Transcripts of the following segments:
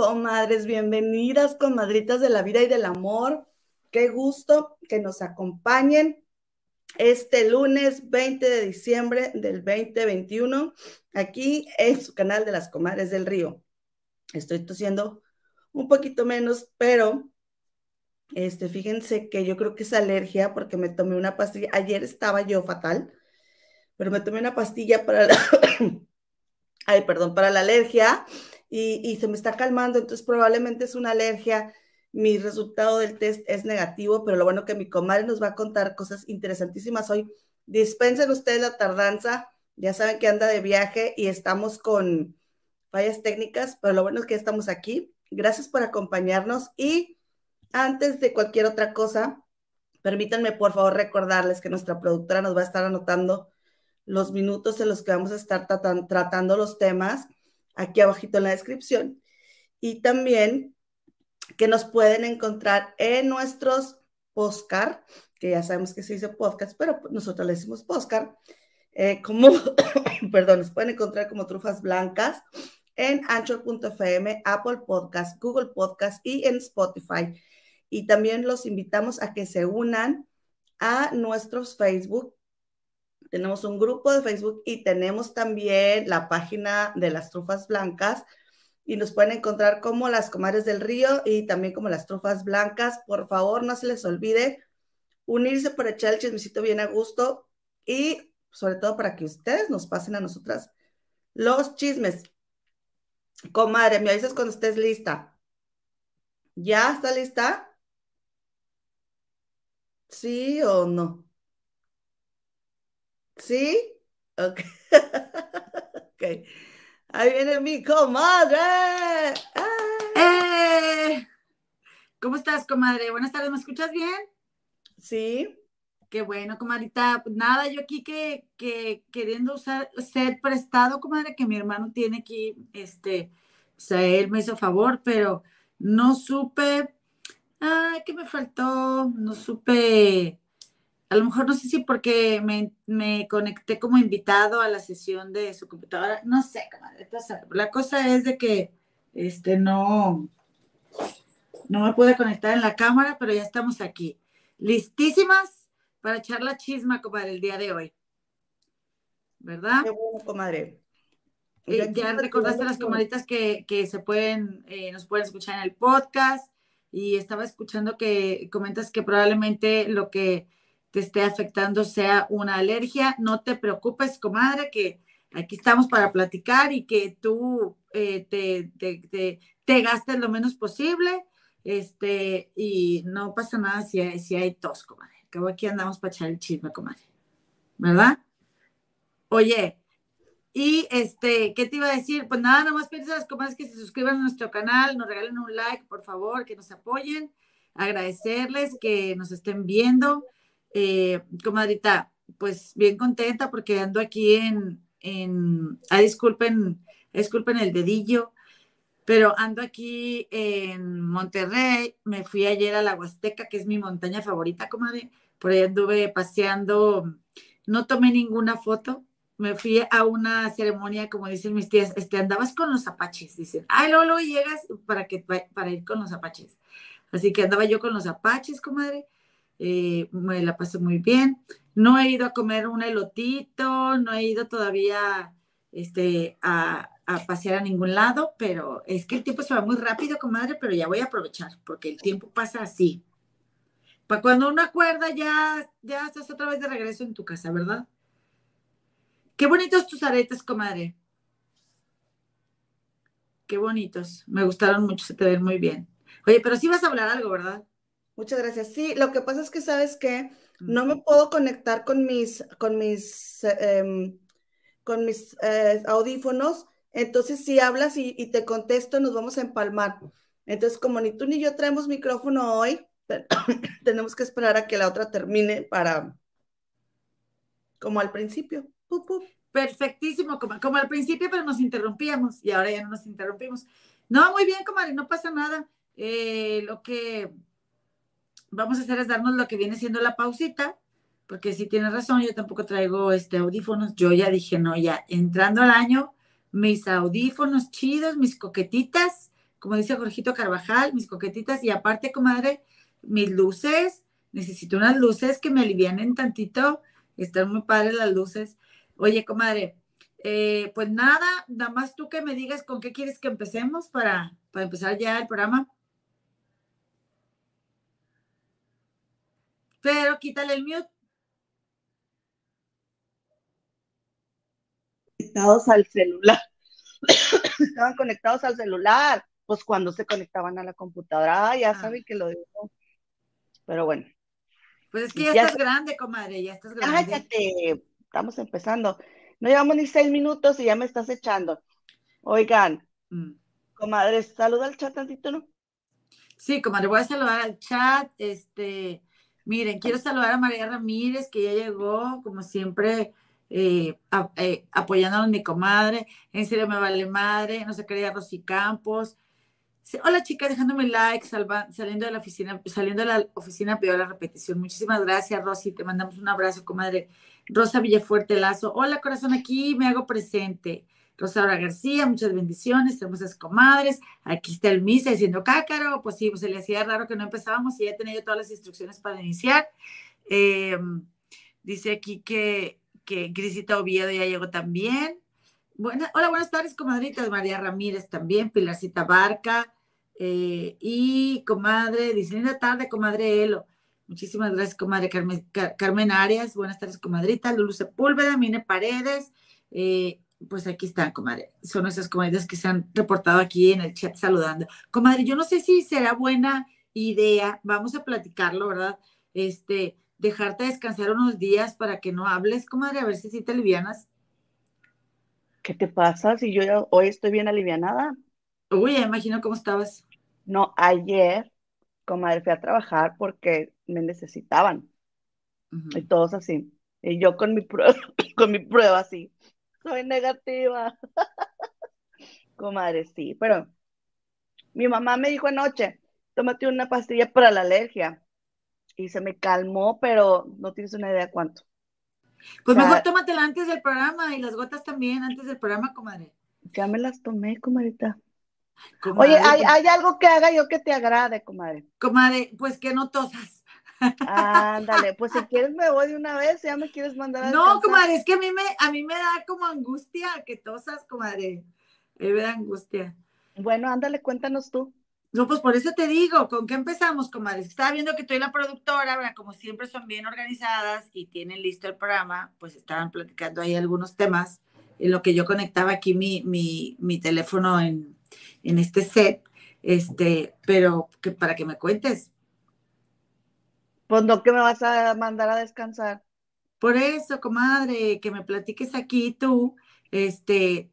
comadres, bienvenidas, comadritas de la vida y del amor. Qué gusto que nos acompañen este lunes 20 de diciembre del 2021 aquí en su canal de las comadres del río. Estoy tosiendo un poquito menos, pero este, fíjense que yo creo que es alergia porque me tomé una pastilla. Ayer estaba yo fatal, pero me tomé una pastilla para la, ay, perdón, para la alergia y, se me está calmando, entonces probablemente es una alergia. Mi resultado del test es negativo, pero lo bueno que mi comadre nos va a contar cosas interesantísimas hoy. Dispensen ustedes la tardanza, ya saben que anda de viaje y estamos con fallas técnicas, pero lo bueno es que estamos aquí. Gracias por acompañarnos y antes de cualquier otra cosa, permítanme por favor recordarles que nuestra productora nos va a estar anotando los minutos en los que vamos a estar tratando los temas aquí abajito en la descripción. Y también que nos pueden encontrar en nuestros postcard, que ya sabemos que se dice podcast, pero nosotros le decimos postcard, eh, como, perdón, nos pueden encontrar como trufas blancas en anchor.fm, Apple Podcast, Google Podcast y en Spotify. Y también los invitamos a que se unan a nuestros Facebook tenemos un grupo de Facebook y tenemos también la página de las trufas blancas y nos pueden encontrar como las comadres del río y también como las trufas blancas. Por favor, no se les olvide unirse para echar el chismecito bien a gusto y sobre todo para que ustedes nos pasen a nosotras los chismes. Comadre, me avisas cuando estés lista. ¿Ya está lista? ¿Sí o no? ¿Sí? Ok. ok. Ahí viene mi comadre. ¡Eh! ¿Cómo estás, comadre? Buenas tardes, ¿me escuchas bien? Sí. Qué bueno, comadrita. Pues nada, yo aquí que, que queriendo usar ser prestado, comadre, que mi hermano tiene aquí, este, o sea, él me hizo favor, pero no supe, ay, ¿qué me faltó? No supe a lo mejor no sé si porque me, conecté como invitado a la sesión de su computadora, no sé, La cosa es de que este no, no me pude conectar en la cámara, pero ya estamos aquí. Listísimas para echar la chisma, comadre, el día de hoy. ¿Verdad? Qué bueno, comadre. Eh, ya recordaste las comadritas que, se pueden, eh, nos pueden escuchar en el podcast y estaba escuchando que comentas que probablemente lo que te esté afectando sea una alergia. No te preocupes, comadre, que aquí estamos para platicar y que tú eh, te, te, gastes lo menos posible. Este, y no pasa nada si hay, si hay tos, comadre. Acabo aquí andamos para echar el chisme, comadre. ¿Verdad? Oye, y este, ¿qué te iba a decir? Pues nada, nomás piensa las comadres que se suscriban a nuestro canal, nos regalen un like, por favor, que nos apoyen. Agradecerles que nos estén viendo. Eh, comadrita, pues bien contenta porque ando aquí en, en ah, disculpen, disculpen el dedillo, pero ando aquí en Monterrey, me fui ayer a la Huasteca, que es mi montaña favorita, comadre, por ahí anduve paseando, no tomé ninguna foto, me fui a una ceremonia, como dicen mis tías, este, andabas con los apaches, dicen, ay, luego llegas para, que, para ir con los apaches. Así que andaba yo con los apaches, comadre, eh, me la pasé muy bien. No he ido a comer un elotito, no he ido todavía este, a, pasear a ningún lado, pero es que el tiempo se va muy rápido, comadre, pero ya voy a aprovechar, porque el tiempo pasa así. Para cuando uno acuerda, ya, ya estás otra vez de regreso en tu casa, ¿verdad? Qué bonitos tus aretes, comadre. Qué bonitos. Me gustaron mucho, se te ven muy bien. Oye, pero sí vas a hablar algo, ¿verdad? Muchas gracias. Sí, lo que pasa es que sabes que no me puedo conectar con mis, con mis, em, con mis eh, audífonos. Entonces, si hablas y, te contesto, nos vamos a empalmar. Entonces, como ni tú ni yo traemos micrófono hoy, tenemos que esperar a que la otra termine para, como al principio. Perfectísimo, como, como, al principio, pero nos interrumpíamos y ahora ya no nos interrumpimos. No, muy bien, comadre, no pasa nada. Eh, lo que vamos a hacer es darnos lo que viene siendo la pausita, porque si tienes razón, yo tampoco traigo este audífonos. Yo ya dije, no, ya entrando al año, mis audífonos chidos, mis coquetitas, como dice Jorgito Carvajal, mis coquetitas y aparte, comadre, mis luces, necesito unas luces que me alivianen tantito, están muy padres las luces. Oye, comadre, eh, pues nada, nada más tú que me digas con qué quieres que empecemos para, para empezar ya el programa. Pero quítale el mute. Conectados al celular. Estaban conectados al celular. Pues cuando se conectaban a la computadora, ya ah. saben que lo digo. Pero bueno. Pues es que ya, estás grande, comadre, ya estás grande. Cállate, estamos empezando. No llevamos ni seis minutos y ya me estás echando. Oigan, mm. comadre, saluda al chat tantito, ¿no? Sí, comadre, voy a saludar al chat. Este, miren, quiero saludar a María Ramírez, que ya llegó, como siempre, eh, eh, apoyándonos mi comadre. En serio, me vale madre. No se quería Rosy Campos. Hola chica, dejándome like, saliendo de la oficina, saliendo de la oficina pido la repetición. Muchísimas gracias, Rosy. Te mandamos un abrazo, comadre. Rosa Villafuerte Lazo. Hola, corazón, aquí me hago presente. Rosaura García, muchas bendiciones, hermosas comadres. Aquí está el misa diciendo cácaro. Pues sí, pues se le hacía raro que no empezábamos y ya tenía todas las instrucciones para iniciar. Em, dice aquí que, que Grisita Oviedo ya llegó también. hola, buenas tardes, comadritas. María Ramírez también, Pilarcita Barca. Eh, y comadre, dice, linda tarde, comadre Elo. Muchísimas gracias, comadre Carmen, Carmen Arias. Buenas tardes, comadrita. Lulu Sepúlveda, Mine Paredes. Eh, pues aquí están, comadre. Son esas comadres que se han reportado aquí en el chat saludando. Comadre, yo no sé si será buena idea, vamos a platicarlo, ¿verdad? Este, dejarte descansar unos días para que no hables, comadre, a ver si sí te alivianas. ¿Qué te pasa? Si yo hoy estoy bien alivianada. Uy, ya imagino cómo estabas. No, ayer, comadre, fui a trabajar porque me necesitaban. Y todos así. Y yo con mi prueba, con mi prueba así. Soy negativa. comadre, sí, pero mi mamá me dijo anoche, tómate una pastilla para la alergia. Y se me calmó, pero no tienes una idea cuánto. Pues mejor tómatela antes del programa y las gotas también antes del programa, comadre. Ya me las tomé, comadrita. Oye, ¿hay, ¿hay, algo que haga yo que te agrade, comadre? Comadre, pues que no tosas. Ándale, pues si quieres me voy de una vez, ya me quieres mandar a No, comadre, es que a mí me, a mí me da como angustia que tosas, comadre. Me da angustia. Bueno, ándale, cuéntanos tú. No, pues por eso te digo, ¿con qué empezamos, comadre? Estaba viendo que tú y la productora, como siempre son bien organizadas y tienen listo el programa, pues estaban platicando ahí algunos temas en lo que yo conectaba aquí mi, mi, mi teléfono en, en este set, este, pero que para que me cuentes. Pues no que me vas a mandar a descansar. Por eso, comadre, que me platiques aquí tú, este,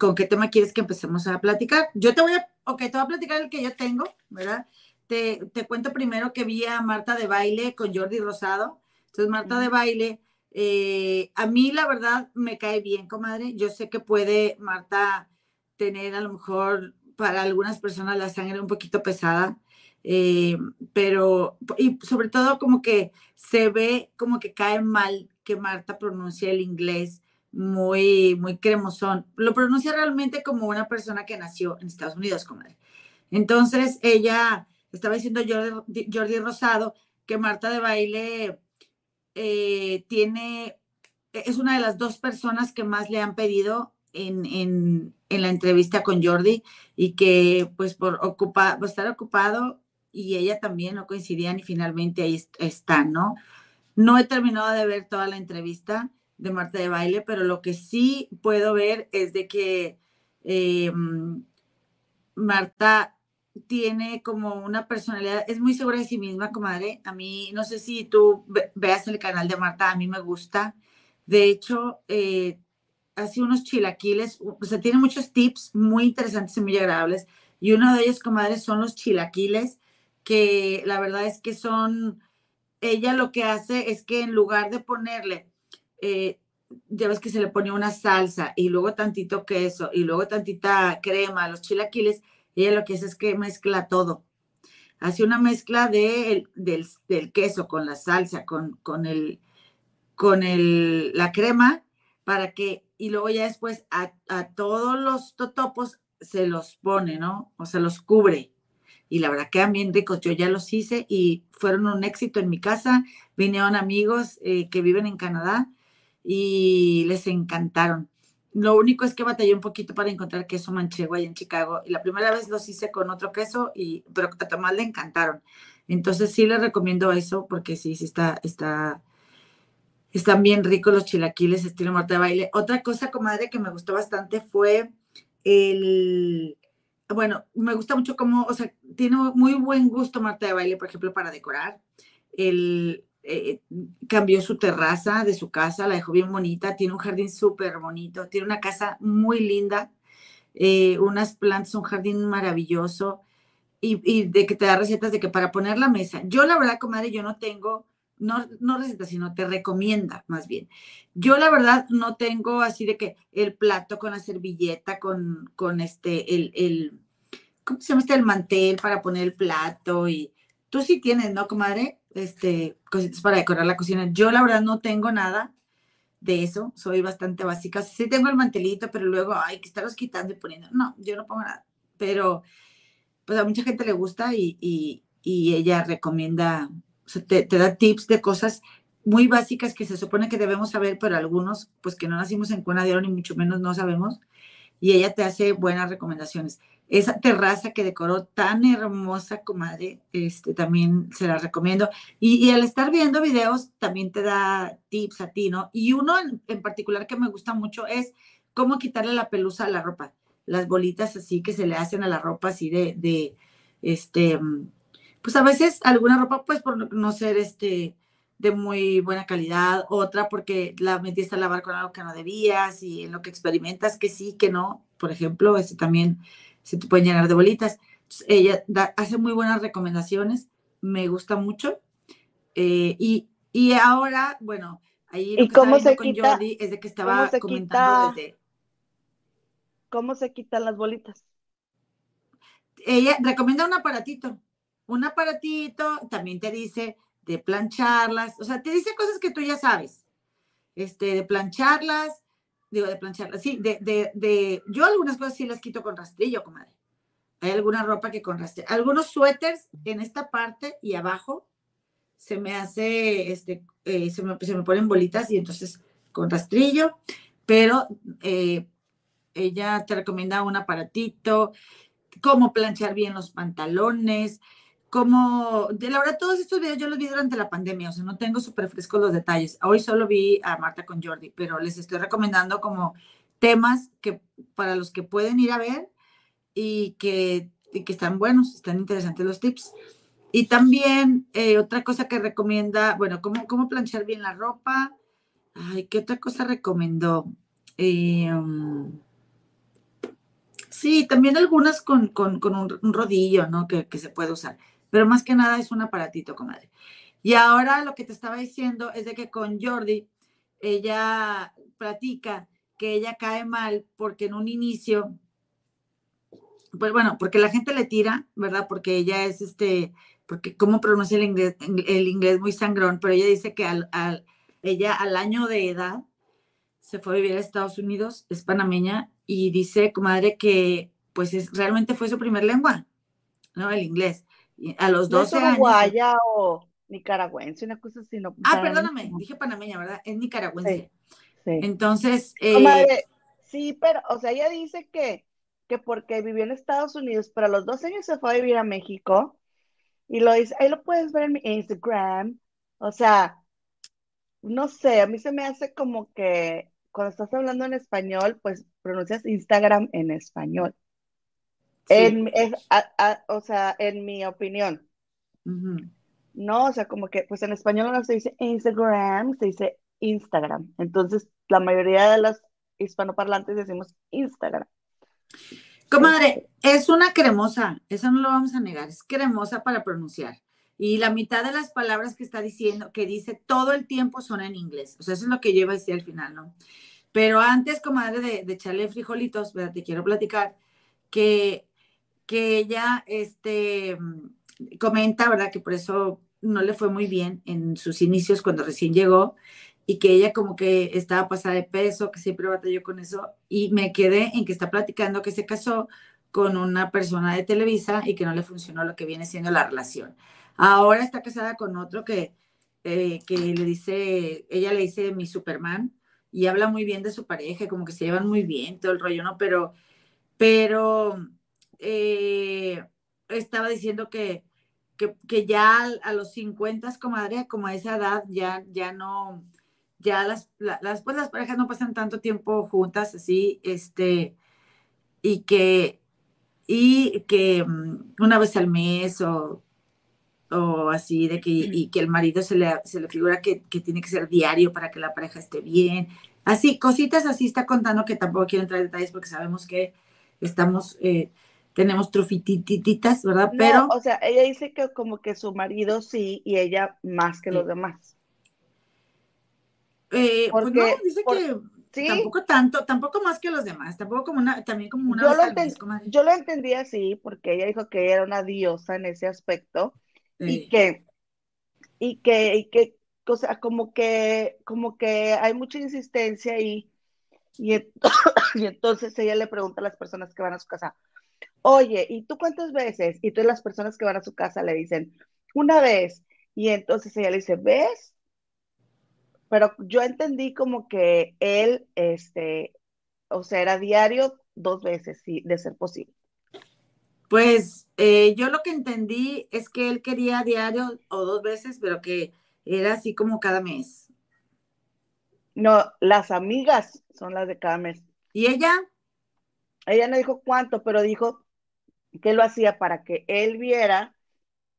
con qué tema quieres que empecemos a platicar. Yo te voy a, ok, te voy a platicar el que yo tengo, ¿verdad? Te, te cuento primero que vi a Marta de baile con Jordi Rosado. Entonces, Marta de baile, eh, a mí la verdad me cae bien, comadre. Yo sé que puede Marta tener a lo mejor para algunas personas la sangre un poquito pesada, eh, pero y sobre todo como que se ve como que cae mal que Marta pronuncie el inglés muy, muy cremosón. Lo pronuncia realmente como una persona que nació en Estados Unidos, comadre. Entonces ella estaba diciendo Jordi, Jordi Rosado que Marta de baile eh, tiene, es una de las dos personas que más le han pedido en, en, en la entrevista con Jordi y que pues por, ocupa, por estar ocupado y ella también no coincidían y finalmente ahí están, ¿no? No he terminado de ver toda la entrevista de Marta de Baile, pero lo que sí puedo ver es de que eh, Marta tiene como una personalidad, es muy segura de sí misma, comadre. A mí, no sé si tú veas el canal de Marta, a mí me gusta. De hecho, eh, así unos chilaquiles, o sea, tiene muchos tips muy interesantes y muy agradables. Y uno de ellos, comadre, son los chilaquiles, que la verdad es que son, ella lo que hace es que en lugar de ponerle, eh, ya ves que se le pone una salsa y luego tantito queso y luego tantita crema a los chilaquiles, ella lo que hace es que mezcla todo. Hace una mezcla de, del, del, queso con la salsa, con, con, el, con el, la crema, para que y luego ya después a, todos los totopos se los pone, ¿no? O sea, los cubre. Y la verdad quedan bien ricos. Yo ya los hice y fueron un éxito en mi casa. Vinieron amigos eh, que viven en Canadá y les encantaron. Lo único es que batallé un poquito para encontrar queso manchego ahí en Chicago. Y la primera vez los hice con otro queso, y, pero a Tomás le encantaron. Entonces sí les recomiendo eso porque sí, sí está, está, están bien ricos los chilaquiles estilo Marta de baile. Otra cosa, comadre, que me gustó bastante fue el, bueno, me gusta mucho cómo, o sea, tiene muy buen gusto Marta de baile, por ejemplo, para decorar. El, eh, cambió su terraza de su casa, la dejó bien bonita, tiene un jardín súper bonito, tiene una casa muy linda, eh, unas plantas, un jardín maravilloso y, y, de que te da recetas de que para poner la mesa. Yo la verdad, comadre, yo no tengo, no, no recetas, sino te recomienda más bien. Yo la verdad no tengo así de que el plato con la servilleta, con, con este, el, el, ¿cómo se llama este? El mantel para poner el plato y tú sí tienes, ¿no, comadre? este, cositas para decorar la cocina. Yo la verdad no tengo nada de eso, soy bastante básica. Sí tengo el mantelito, pero luego hay que estarlos quitando y poniendo. No, yo no pongo nada. Pero pues a mucha gente le gusta y, y, ella recomienda, te, da tips de cosas muy básicas que se supone que debemos saber, pero algunos, pues que no nacimos en cuna de oro ni mucho menos no sabemos. Y ella te hace buenas recomendaciones esa terraza que decoró tan hermosa, comadre, este, también se la recomiendo. Y, al estar viendo videos, también te da tips a ti, ¿no? Y uno en, particular que me gusta mucho es cómo quitarle la pelusa a la ropa. Las bolitas así que se le hacen a la ropa así de, de este, pues a veces alguna ropa, pues por no ser este, de muy buena calidad, otra porque la metiste a lavar con algo que no debías y en lo que experimentas que sí, que no. Por ejemplo, este también se te pueden llenar de bolitas. ella hace muy buenas recomendaciones, me gusta mucho. Eh, y, y, ahora, bueno, ahí lo ¿Y que cómo se con quita, Jordi es de que estaba comentando desde... ¿Cómo se quitan las bolitas? Ella recomienda un aparatito, un aparatito, también te dice de plancharlas, o sea, te dice cosas que tú ya sabes, este, de plancharlas, digo, de plancharla, sí, de, de, de, yo algunas cosas sí las quito con rastrillo, comadre. Hay alguna ropa que con rastrillo, algunos suéteres en esta parte y abajo se me hace, este, eh, se, me, se, me, ponen bolitas y entonces con rastrillo, pero eh, ella te recomienda un aparatito, cómo planchar bien los pantalones, como, de la verdad, todos estos videos yo los vi durante la pandemia, o sea, no tengo súper frescos los detalles. Hoy solo vi a Marta con Jordi, pero les estoy recomendando como temas que para los que pueden ir a ver y que, y que están buenos, están interesantes los tips. Y también eh, otra cosa que recomienda, bueno, cómo, cómo planchar bien la ropa. Ay, ¿qué otra cosa recomendó? Um, sí, también algunas con, con, con un, un, rodillo, ¿no? Que, que se puede usar pero más que nada es un aparatito, comadre. Y ahora lo que te estaba diciendo es de que con Jordi, ella platica que ella cae mal porque en un inicio, pues bueno, porque la gente le tira, ¿verdad? Porque ella es este, porque cómo pronuncia el inglés, el inglés muy sangrón, pero ella dice que al, al, ella al año de edad se fue a vivir a Estados Unidos, es panameña, y dice, comadre, que pues es, realmente fue su primer lengua, ¿no? El inglés a los 12 no años. Guaya o nicaragüense, una cosa así. No, ah, perdóname, dije panameña, ¿verdad? Es nicaragüense. Sí, sí. Entonces. Eh, madre, sí, pero, o sea, ella dice que, que porque vivió en Estados Unidos, pero a los 12 años se fue a vivir a México. Y lo dice, ahí lo puedes ver en mi Instagram. O sea, no sé, a mí se me hace como que cuando estás hablando en español, pues pronuncias Instagram en español. En, es, a, a, o sea, en mi opinión. Uh -huh. No, o sea, como que, pues en español no se dice Instagram, se dice Instagram. Entonces, la mayoría de los hispanoparlantes decimos Instagram. Comadre, es una cremosa, eso no lo vamos a negar, es cremosa para pronunciar. Y la mitad de las palabras que está diciendo, que dice todo el tiempo son en inglés. O sea, eso es lo que yo iba a decir al final, ¿no? Pero antes, comadre, de, de echarle frijolitos, ¿verdad? te quiero platicar que que ella este, comenta, ¿verdad? Que por eso no le fue muy bien en sus inicios cuando recién llegó y que ella como que estaba pasada de peso, que siempre batalló con eso, y me quedé en que está platicando que se casó con una persona de Televisa y que no le funcionó lo que viene siendo la relación. Ahora está casada con otro que, eh, que le dice, ella le dice mi Superman y habla muy bien de su pareja, como que se llevan muy bien, todo el rollo, ¿no? Pero, pero eh, estaba diciendo que, que, ya a los 50, comadre, como a esa edad, ya, ya no, ya las, las, pues las parejas no pasan tanto tiempo juntas así, este, y que, y que mm, una vez al mes o, o así, de que, y que el marido se le, se le figura que, que, tiene que ser diario para que la pareja esté bien. Así, cositas así está contando que tampoco quiero entrar en detalles porque sabemos que estamos, eh, tenemos trufitititas, ¿verdad? Pero. o sea, ella dice que como que su marido sí y ella más que los demás. Eh, pues no, dice que tampoco tanto, tampoco más que los demás, tampoco como una, también como una. Yo, lo, yo lo entendí así, porque ella dijo que ella era una diosa en ese aspecto y que, y que, y que, o sea, como que, como que hay mucha insistencia y, y entonces ella le pregunta a las personas que van a su casa, oye, ¿y tú cuántas veces? Y todas las personas que van a su casa le dicen, una vez. Y entonces ella le dice, ¿ves? pero yo entendí como que él, este, o sea, era diario dos veces, sí, de ser posible. Pues eh, yo lo que entendí es que él quería diario o dos veces, pero que era así como cada mes. No, las amigas son las de cada mes. ¿Y ella? Ella no dijo cuánto, pero dijo que lo hacía para que él viera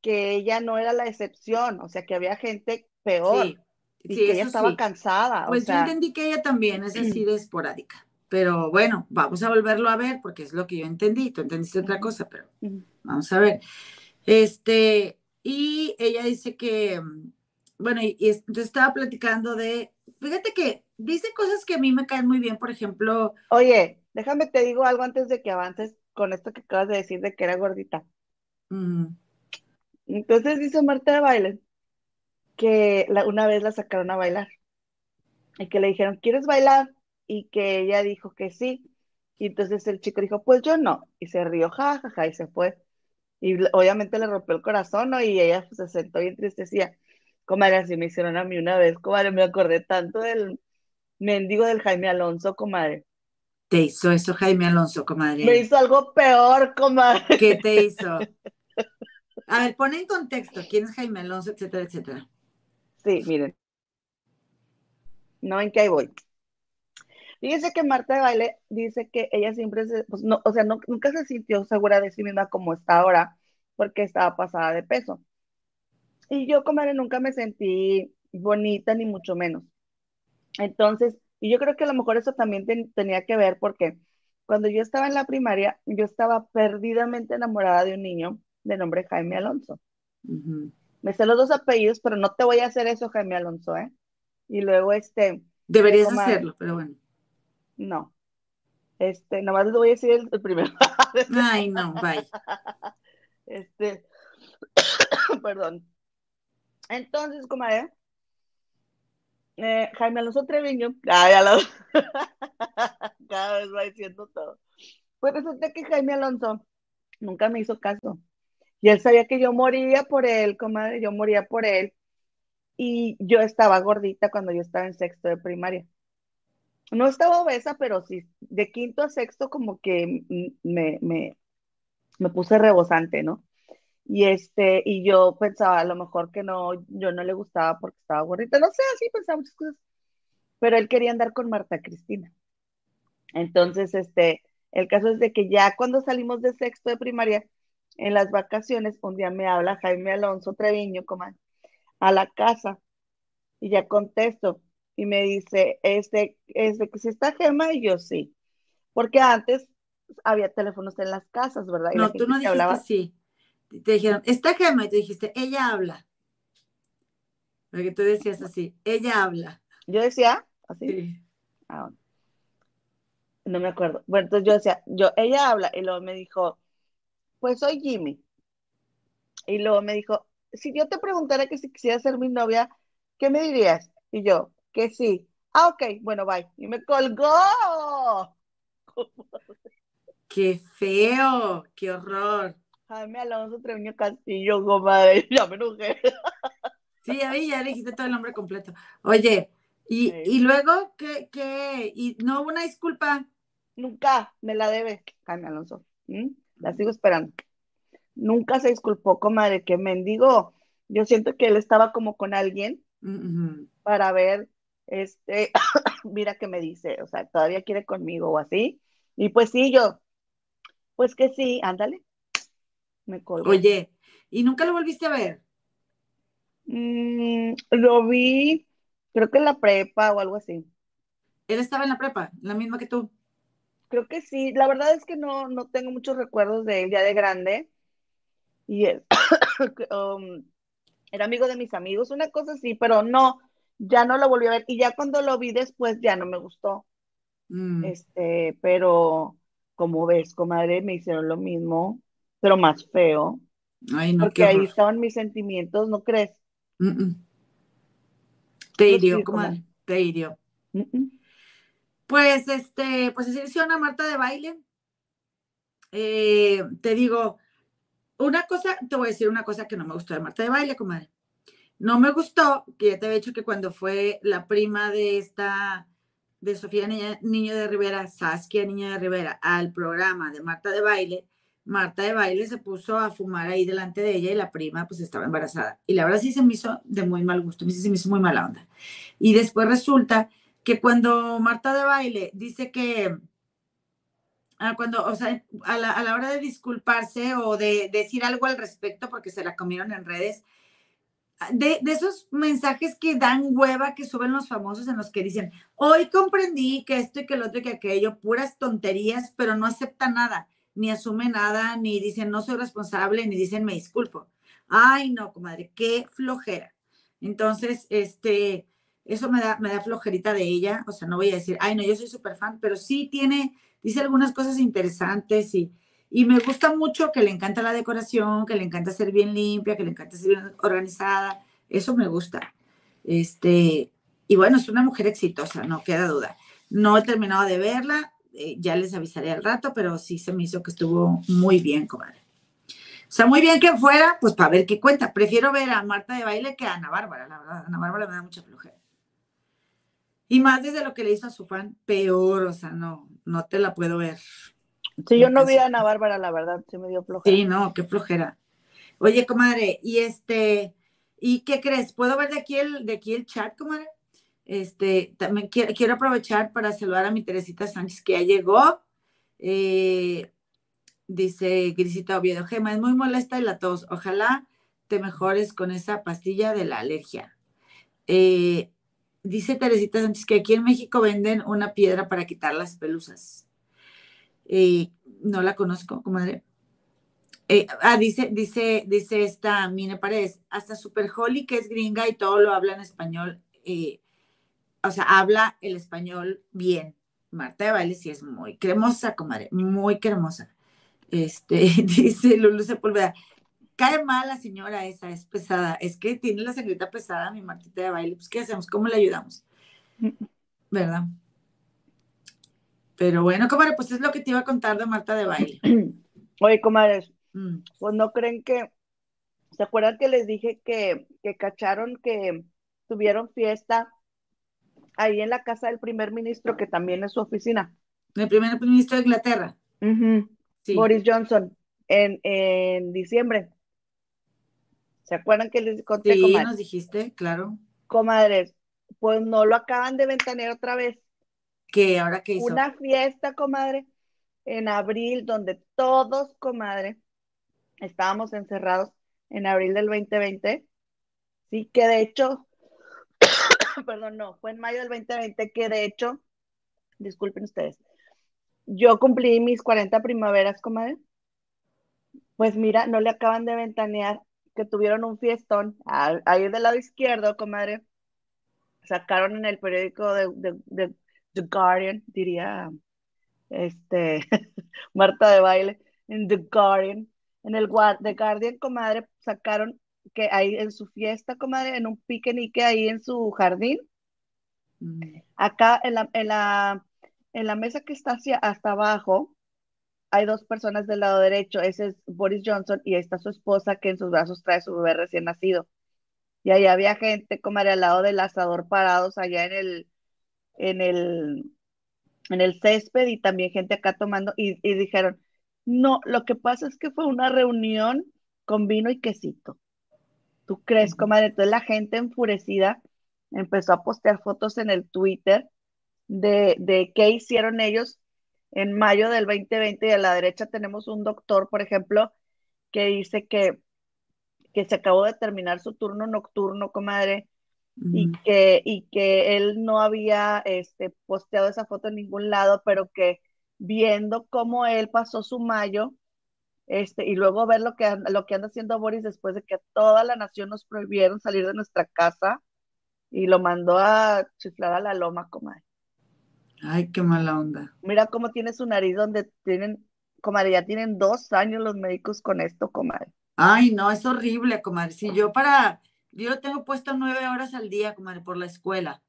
que ella no era la excepción, o sea, que había gente peor. Sí y que ella estaba cansada. Pues yo entendí que ella también es así de esporádica. Pero bueno, vamos a volverlo a ver porque es lo que yo entendí. Tú entendiste otra cosa, pero vamos a ver. Este, y ella dice que, bueno, y, entonces estaba platicando de, fíjate que dice cosas que a mí me caen muy bien, por ejemplo. Oye, déjame te digo algo antes de que avances con esto que acabas de decir de que era gordita. Entonces dice Marta de baile que una vez la sacaron a bailar y que le dijeron, ¿quieres bailar? Y que ella dijo que sí. Y entonces el chico dijo, pues yo no. Y se rió, jajaja, ja, ja, y se fue. Y obviamente le rompió el corazón, ¿no? Y ella pues, se sentó y entristecía. Comadre, así me hicieron a mí una vez, comadre, me acordé tanto del mendigo del Jaime Alonso, comadre. Te hizo eso Jaime Alonso, comadre. Me hizo algo peor, comadre. ¿Qué te hizo? A ver, pon en contexto quién es Jaime Alonso, etcétera, etcétera. Sí, miren. No ven que ahí voy. Fíjense que Marta de Baile dice que ella siempre se, pues no, o sea, nunca se sintió segura de sí misma como está ahora, porque estaba pasada de peso. Y yo, comadre, nunca me sentí bonita, ni mucho menos. Entonces, y yo creo que a lo mejor eso también tenía que ver porque cuando yo estaba en la primaria, yo estaba perdidamente enamorada de un niño de nombre Jaime Alonso. Me sé los dos apellidos, pero no te voy a hacer eso, Jaime Alonso, ¿eh? Y luego, este... Deberías hacerlo, pero bueno. No. Este, nada más les voy a decir el, primero. Ay, no, bye. Este, perdón. Entonces, comadre, eh, Jaime Alonso Treviño, cada vez va diciendo todo. Pues resulta que Jaime Alonso nunca me hizo caso. Y él sabía que yo moría por él, comadre, yo moría por él. Y yo estaba gordita cuando yo estaba en sexto de primaria. No estaba obesa, pero sí, de quinto a sexto como que me, me, me puse rebosante, ¿no? Y este, y yo pensaba a lo mejor que no, yo no le gustaba porque estaba gordita, no sé, así pensaba muchas cosas. Pero él quería andar con Marta Cristina. Entonces, este, el caso es de que ya cuando salimos de sexto de primaria, en las vacaciones, un día me habla Jaime Alonso Treviño, comadre, a la casa, y ya contesto, y me dice, este, este, que si está Gema, y yo sí, porque antes había teléfonos en las casas, ¿verdad? no, tú no dijiste hablaba... sí, te dijeron, está Gema, y tú dijiste, ella habla, porque tú decías así, ella habla. Yo decía, así. Sí. Ah, no me acuerdo. Bueno, entonces yo decía, yo, ella habla, y luego me dijo, pues soy Jimmy. Y luego me dijo, si yo te preguntara que si quisiera ser mi novia, ¿qué me dirías? Y yo, que sí. Ah, ok, bueno, bye. Y me colgó. Qué feo, qué horror. Jaime Alonso Treviño Castillo, comadre, ya me enojé. Sí, ahí ya dijiste todo el nombre completo. Oye, y, y luego, ¿qué, qué? ¿Y no hubo una disculpa? Nunca me la debe, Jaime Alonso. La sigo esperando. Nunca se disculpó, comadre, que mendigo. Yo siento que él estaba como con alguien para ver, este, mira qué me dice, o sea, todavía quiere conmigo o así. Y pues sí, yo, pues que sí, ándale. Me colgo. Oye, ¿y nunca lo volviste a ver? Mm, lo vi, creo que en la prepa o algo así. ¿Él estaba en la prepa, la misma que tú? Creo que sí. La verdad es que no, no tengo muchos recuerdos de él ya de grande. Y él um, era amigo de mis amigos, una cosa así, pero no, ya no lo volví a ver. Y ya cuando lo vi después ya no me gustó. Mm. Este, pero como ves, comadre, me hicieron lo mismo, pero más feo. Ay, no, porque ahí estaban mis sentimientos, ¿no crees? Te hirió, comadre, te hirió. Pues, este, pues así una Marta de baile. Eh, te digo, una cosa, te voy a decir una cosa que no me gustó de Marta de baile, comadre. No me gustó, que ya te había dicho que cuando fue la prima de esta, de Sofía Niño de Rivera, Saskia Niño de Rivera, al programa de Marta de baile, Marta de baile se puso a fumar ahí delante de ella y la prima pues estaba embarazada. Y la verdad sí se me hizo de muy mal gusto, se me hizo muy mala onda. Y después resulta que cuando Marta de baile dice que, ah, cuando, o sea, a la, a la, hora de disculparse o de decir algo al respecto porque se la comieron en redes, de, de, esos mensajes que dan hueva que suben los famosos en los que dicen, hoy comprendí que esto y que lo otro y que aquello, puras tonterías, pero no acepta nada, ni asume nada, ni dicen no soy responsable, ni dicen me disculpo. Ay, no, comadre, qué flojera. Entonces, este, eso me da, me da flojerita de ella, o sea, no voy a decir, ay, no, yo soy súper fan, pero sí tiene, dice algunas cosas interesantes y, y me gusta mucho que le encanta la decoración, que le encanta ser bien limpia, que le encanta ser bien organizada, eso me gusta. Este, y bueno, es una mujer exitosa, no queda duda. No he terminado de verla, eh, ya les avisaré al rato, pero sí se me hizo que estuvo muy bien, comadre. O sea, muy bien que fuera, pues para ver qué cuenta. Prefiero ver a Marta de baile que a Ana Bárbara, la verdad. Ana Bárbara me da mucha flojera. Y más desde lo que le hizo a su fan, peor, o sea, no, no te la puedo ver. Sí, yo no vi a Ana Bárbara, la verdad, se me dio flojera. Sí, no, qué flojera. Oye, comadre, y este, ¿y qué crees? ¿Puedo ver de aquí el, de aquí el chat, comadre? Este, también quiero, quiero aprovechar para saludar a mi Teresita Sánchez, que ya llegó. Eh, dice Grisita Oviedo, Gema, es muy molesta y la tos. Ojalá te mejores con esa pastilla de la alergia. Eh, dice Teresita Sánchez que aquí en México venden una piedra para quitar las pelusas. Eh, no la conozco, comadre. Eh, ah, dice, dice, dice esta Mine Paredes, hasta Super Holly, que es gringa y todo lo habla en español, o sea, habla el español bien. Marta de Baile sí es muy cremosa, comadre, muy cremosa. Este, dice Lulu Sepúlveda, cae mal la señora esa, es pesada. Es que tiene la secreta pesada, mi Martita de baile. Pues, ¿qué hacemos? ¿Cómo le ayudamos? ¿Verdad? Pero bueno, comadre, pues es lo que te iba a contar de Marta de baile. Oye, comadres, mm. pues no creen que, ¿se acuerdan que les dije que, que cacharon que tuvieron fiesta ahí en la casa del primer ministro, que también es su oficina? El primer ministro de Inglaterra. Boris Johnson, en, en diciembre. ¿Se acuerdan que les conté? Sí, nos dijiste, claro. Comadres, pues no lo acaban de ventanear otra vez. ¿Qué? ¿Ahora qué hizo? Una fiesta, comadre, en abril, donde todos, comadre, estábamos encerrados en abril del 2020. Sí, que de hecho, perdón, no, fue en mayo del 2020 que de hecho, disculpen ustedes, yo cumplí mis 40 primaveras, comadre. Pues mira, no le acaban de ventanear que tuvieron un fiestón ahí del lado izquierdo, comadre. Sacaron en el periódico de, The Guardian, diría este Marta de baile, en The Guardian, en el The Guardian, comadre, sacaron que ahí en su fiesta, comadre, en un piquenique ahí en su jardín, Acá en la, en la, en la mesa que está hacia, hasta abajo, hay dos personas del lado derecho. Ese es Boris Johnson y ahí está su esposa que en sus brazos trae su bebé recién nacido. Y ahí había gente como al lado del asador parados allá en el, en el, en el césped y también gente acá tomando y, dijeron, no, lo que pasa es que fue una reunión con vino y quesito. ¿Tú crees, comadre? Entonces la gente enfurecida empezó a postear fotos en el Twitter de, de qué hicieron ellos en mayo del 2020 y a la derecha tenemos un doctor, por ejemplo, que dice que, que se acabó de terminar su turno nocturno, comadre, y, que, y que él no había este, posteado esa foto en ningún lado, pero que viendo cómo él pasó su mayo, este, y luego ver lo que, lo que anda haciendo Boris después de que toda la nación nos prohibieron salir de nuestra casa y lo mandó a chiflar a la loma, comadre. Ay, qué mala onda. Mira cómo tiene su nariz donde tienen, comadre, ya tienen dos años los médicos con esto, comadre. Ay, no, es horrible, comadre. Si yo para, yo lo tengo puesto nueve horas al día, comadre, por la escuela.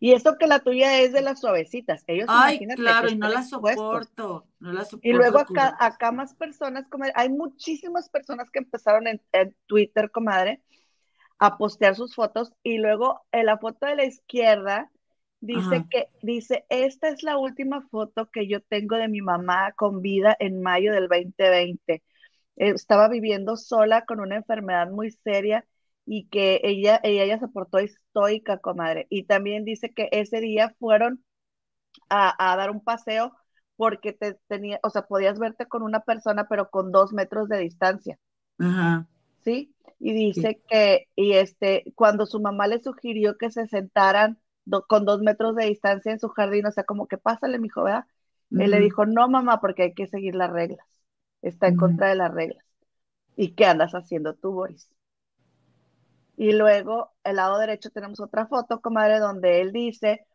Y eso que la tuya es de las suavecitas. Ellos Ay, claro, y no la soporto, no la soporto. Y luego acá, acá más personas, hay muchísimas personas que empezaron en, en Twitter, comadre, a postear sus fotos y luego en la foto de la izquierda Dice que, dice, esta es la última foto que yo tengo de mi mamá con vida en mayo del 2020. estaba viviendo sola con una enfermedad muy seria y que ella, ella, se portó estoica, comadre. Y también dice que ese día fueron a, dar un paseo porque te tenía, o sea, podías verte con una persona, pero con dos metros de distancia. Ajá. ¿Sí? Y dice que, y este, cuando su mamá le sugirió que se sentaran con dos metros de distancia en su jardín, o sea, como que pásale, mi hijo, ¿verdad? Él le dijo, no, mamá, porque hay que seguir las reglas. Está en contra de las reglas. ¿Y qué andas haciendo tú, Boris? Y luego, el lado derecho tenemos otra foto, comadre, donde él dice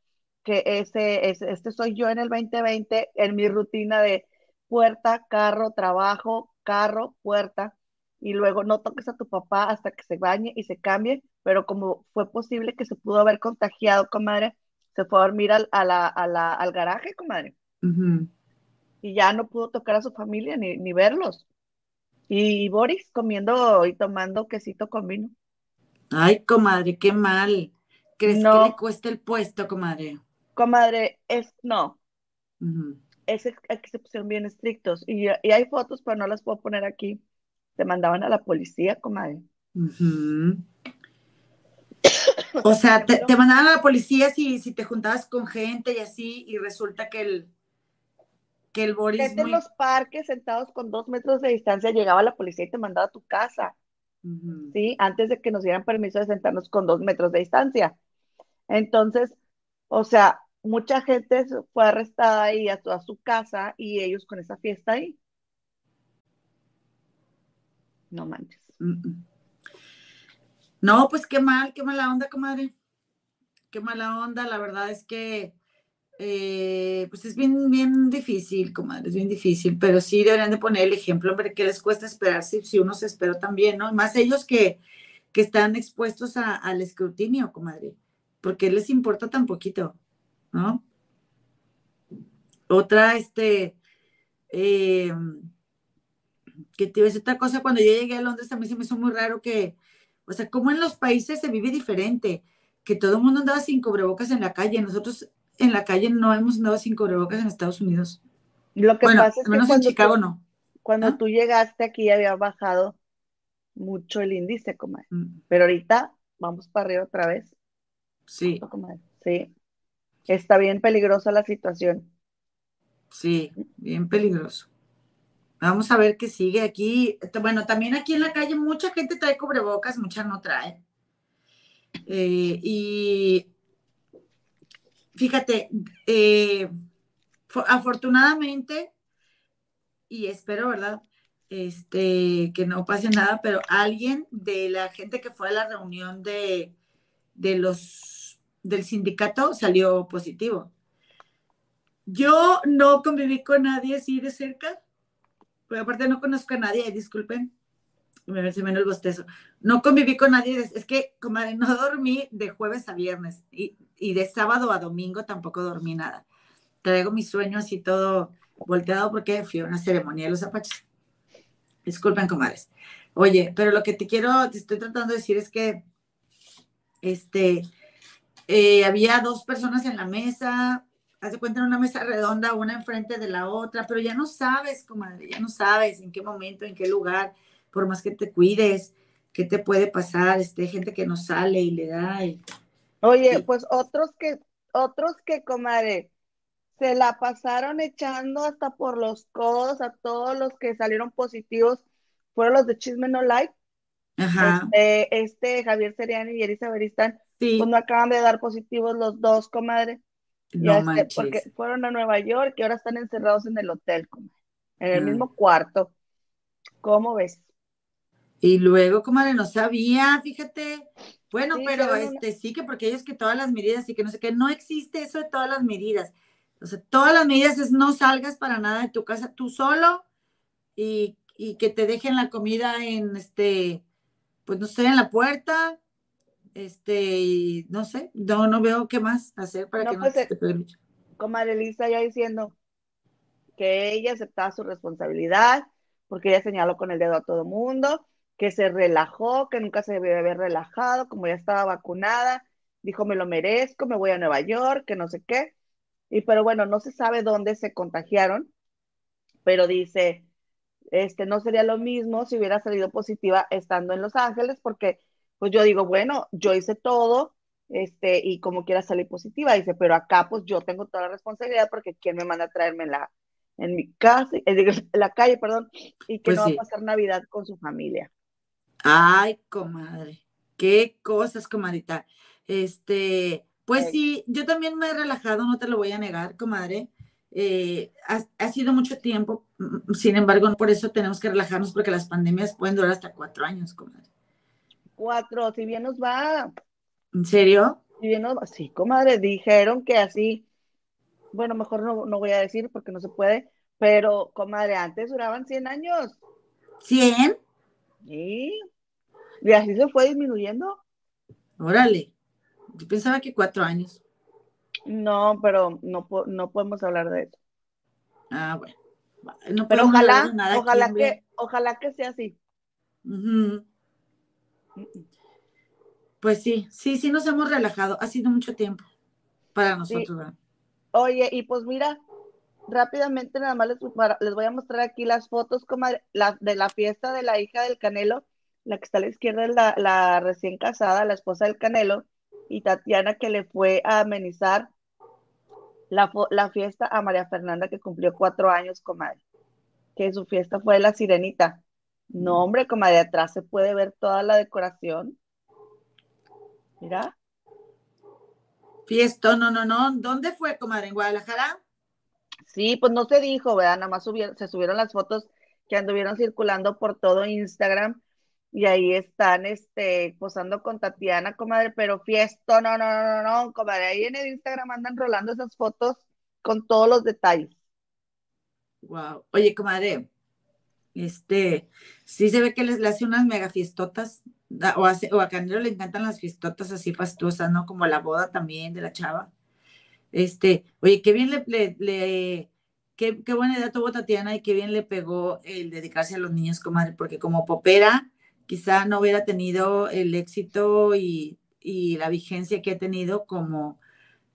que ese, ese, este soy yo en el 2020, en mi rutina de puerta, carro, trabajo, carro, puerta, y luego no toques a tu papá hasta que se bañe y se cambie, pero como fue posible que se pudo haber contagiado, comadre, se fue a dormir al, a la, al garaje, comadre. Y ya no pudo tocar a su familia ni, ni verlos. Y Boris comiendo y tomando quesito con vino. Ay, comadre, qué mal. ¿Crees que le cuesta el puesto, comadre? Comadre, es no. Es excepción bien estrictos. Y, y, hay fotos, pero no las puedo poner aquí te mandaban a la policía, comadre. O sea, te, mandaban a la policía si, si te juntabas con gente y así, y resulta que el, que el Boris. Gente en los parques sentados con dos metros de distancia, llegaba la policía y te mandaba a tu casa. ¿Sí? Antes de que nos dieran permiso de sentarnos con dos metros de distancia. Entonces, o sea, mucha gente fue arrestada ahí a, a su casa y ellos con esa fiesta ahí. No manches. No, pues qué mal, qué mala onda, comadre. Qué mala onda. La verdad es que, eh, pues es bien, bien difícil, comadre, es bien difícil, pero sí deberían de poner el ejemplo, hombre, que les cuesta esperar si, uno se espera también, ¿no? Más ellos que, que están expuestos al escrutinio, comadre, porque les importa tan poquito, ¿no? Otra, este, eh, que te iba a decir otra cosa, cuando yo llegué a Londres también se me hizo muy raro que, o sea, como en los países se vive diferente, que todo el mundo andaba sin cubrebocas en la calle, nosotros en la calle no hemos andado sin cubrebocas en Estados Unidos. Lo que pasa es al menos en Chicago no. Cuando ¿Ah? tú llegaste aquí había bajado mucho el índice, comadre. Mm. Pero ahorita vamos para arriba otra vez. Sí. Sí. Está bien peligrosa la situación. Sí, bien peligroso. Vamos a ver qué sigue aquí. Bueno, también aquí en la calle mucha gente trae cubrebocas, mucha no trae. Eh, y fíjate, eh, afortunadamente, y espero, ¿verdad? Este, que no pase nada, pero alguien de la gente que fue a la reunión de, de los del sindicato salió positivo. Yo no conviví con nadie así de cerca, pero aparte no conozco a nadie, disculpen. me se menos el bostezo. No conviví con nadie, es que como no dormí de jueves a viernes y, y, de sábado a domingo tampoco dormí nada. Traigo mi sueño así todo volteado porque fui a una ceremonia de los apaches. Disculpen, comadres. Oye, pero lo que te quiero, te estoy tratando de decir es que este, eh, había dos personas en la mesa, hace cuenta en una mesa redonda, una enfrente de la otra, pero ya no sabes, comadre, ya no sabes en qué momento, en qué lugar, por más que te cuides, qué te puede pasar, este, gente que no sale y le da. Oye, pues otros que, otros que, comadre, se la pasaron echando hasta por los codos a todos los que salieron positivos, fueron los de Chisme No Like. Ajá. Este, este Javier Seriani y Elisa Beristán, sí. pues no acaban de dar positivos los dos, comadre. No manches. Porque fueron a Nueva York y ahora están encerrados en el hotel, comadre, en el ah. mismo cuarto. ¿Cómo ves? Y luego, comadre, no sabía, fíjate. Bueno, pero este sí que porque ellos que todas las medidas y que no sé qué, no existe eso de todas las medidas. O sea, todas las medidas es no salgas para nada de tu casa tú solo y, y que te dejen la comida en este, pues no sé, en la puerta, este, y no sé, no, no veo qué más hacer para que no pues, te pegue Comadre Elisa ya diciendo que ella aceptaba su responsabilidad, porque ella señaló con el dedo a todo el mundo, que se relajó, que nunca se debe haber relajado, como ya estaba vacunada, dijo me lo merezco, me voy a Nueva York, que no sé qué. Y pero bueno, no se sabe dónde se contagiaron, pero dice, este no sería lo mismo si hubiera salido positiva estando en Los Ángeles, porque pues yo digo, bueno, yo hice todo, este, y como quiera salir positiva, dice, pero acá pues yo tengo toda la responsabilidad porque quién me manda a traerme en la, en mi casa, en la calle, perdón, y que pues no va a pasar Navidad con su familia. Ay, comadre, qué cosas, comadita. Este, pues sí, yo también me he relajado, no te lo voy a negar, comadre. Eh, ha, sido mucho tiempo, mm, sin embargo, por eso tenemos que relajarnos porque las pandemias pueden durar hasta cuatro años, comadre. Cuatro, si bien nos va. ¿En serio? Si bien nos va, sí, comadre, dijeron que así, bueno, mejor no, no voy a decir porque no se puede, pero, comadre, antes duraban 100 años. ¿100? Y así se fue disminuyendo. Órale. Yo pensaba que cuatro años. No, pero no, no podemos hablar de eso. Ah, bueno. No pero ojalá, ojalá que, ojalá que sea así. Pues sí, sí, sí nos hemos relajado. Ha sido mucho tiempo para nosotros. Oye, y pues mira, rápidamente nada más les, voy a mostrar aquí las fotos como la, de la fiesta de la hija del Canelo. La que está a la izquierda es la, la recién casada, la esposa del Canelo y Tatiana que le fue a amenizar la, la fiesta a María Fernanda que cumplió cuatro años, comadre, que su fiesta fue la sirenita. No, hombre, comadre, atrás se puede ver toda la decoración. Mira. Fiesta, no, no, no. ¿Dónde fue, comadre? ¿En Guadalajara? Sí, pues no se dijo, ¿verdad? Nada más se subieron las fotos que anduvieron circulando por todo Instagram y ahí están este, posando con Tatiana, comadre, pero fiesto, no, no, no, no, no, comadre, ahí en el Instagram andan rolando esas fotos con todos los detalles. Wow. Oye, comadre, este, sí se ve que les le hace unas mega fiestotas, o, hace, o a Canelo le encantan las fiestotas así fastuosas, ¿no? Como la boda también de la chava. Este, oye, qué bien le, le, le qué, qué, buena idea tuvo Tatiana y qué bien le pegó el dedicarse a los niños, comadre, porque como popera, quizá no hubiera tenido el éxito y, la vigencia que ha tenido como,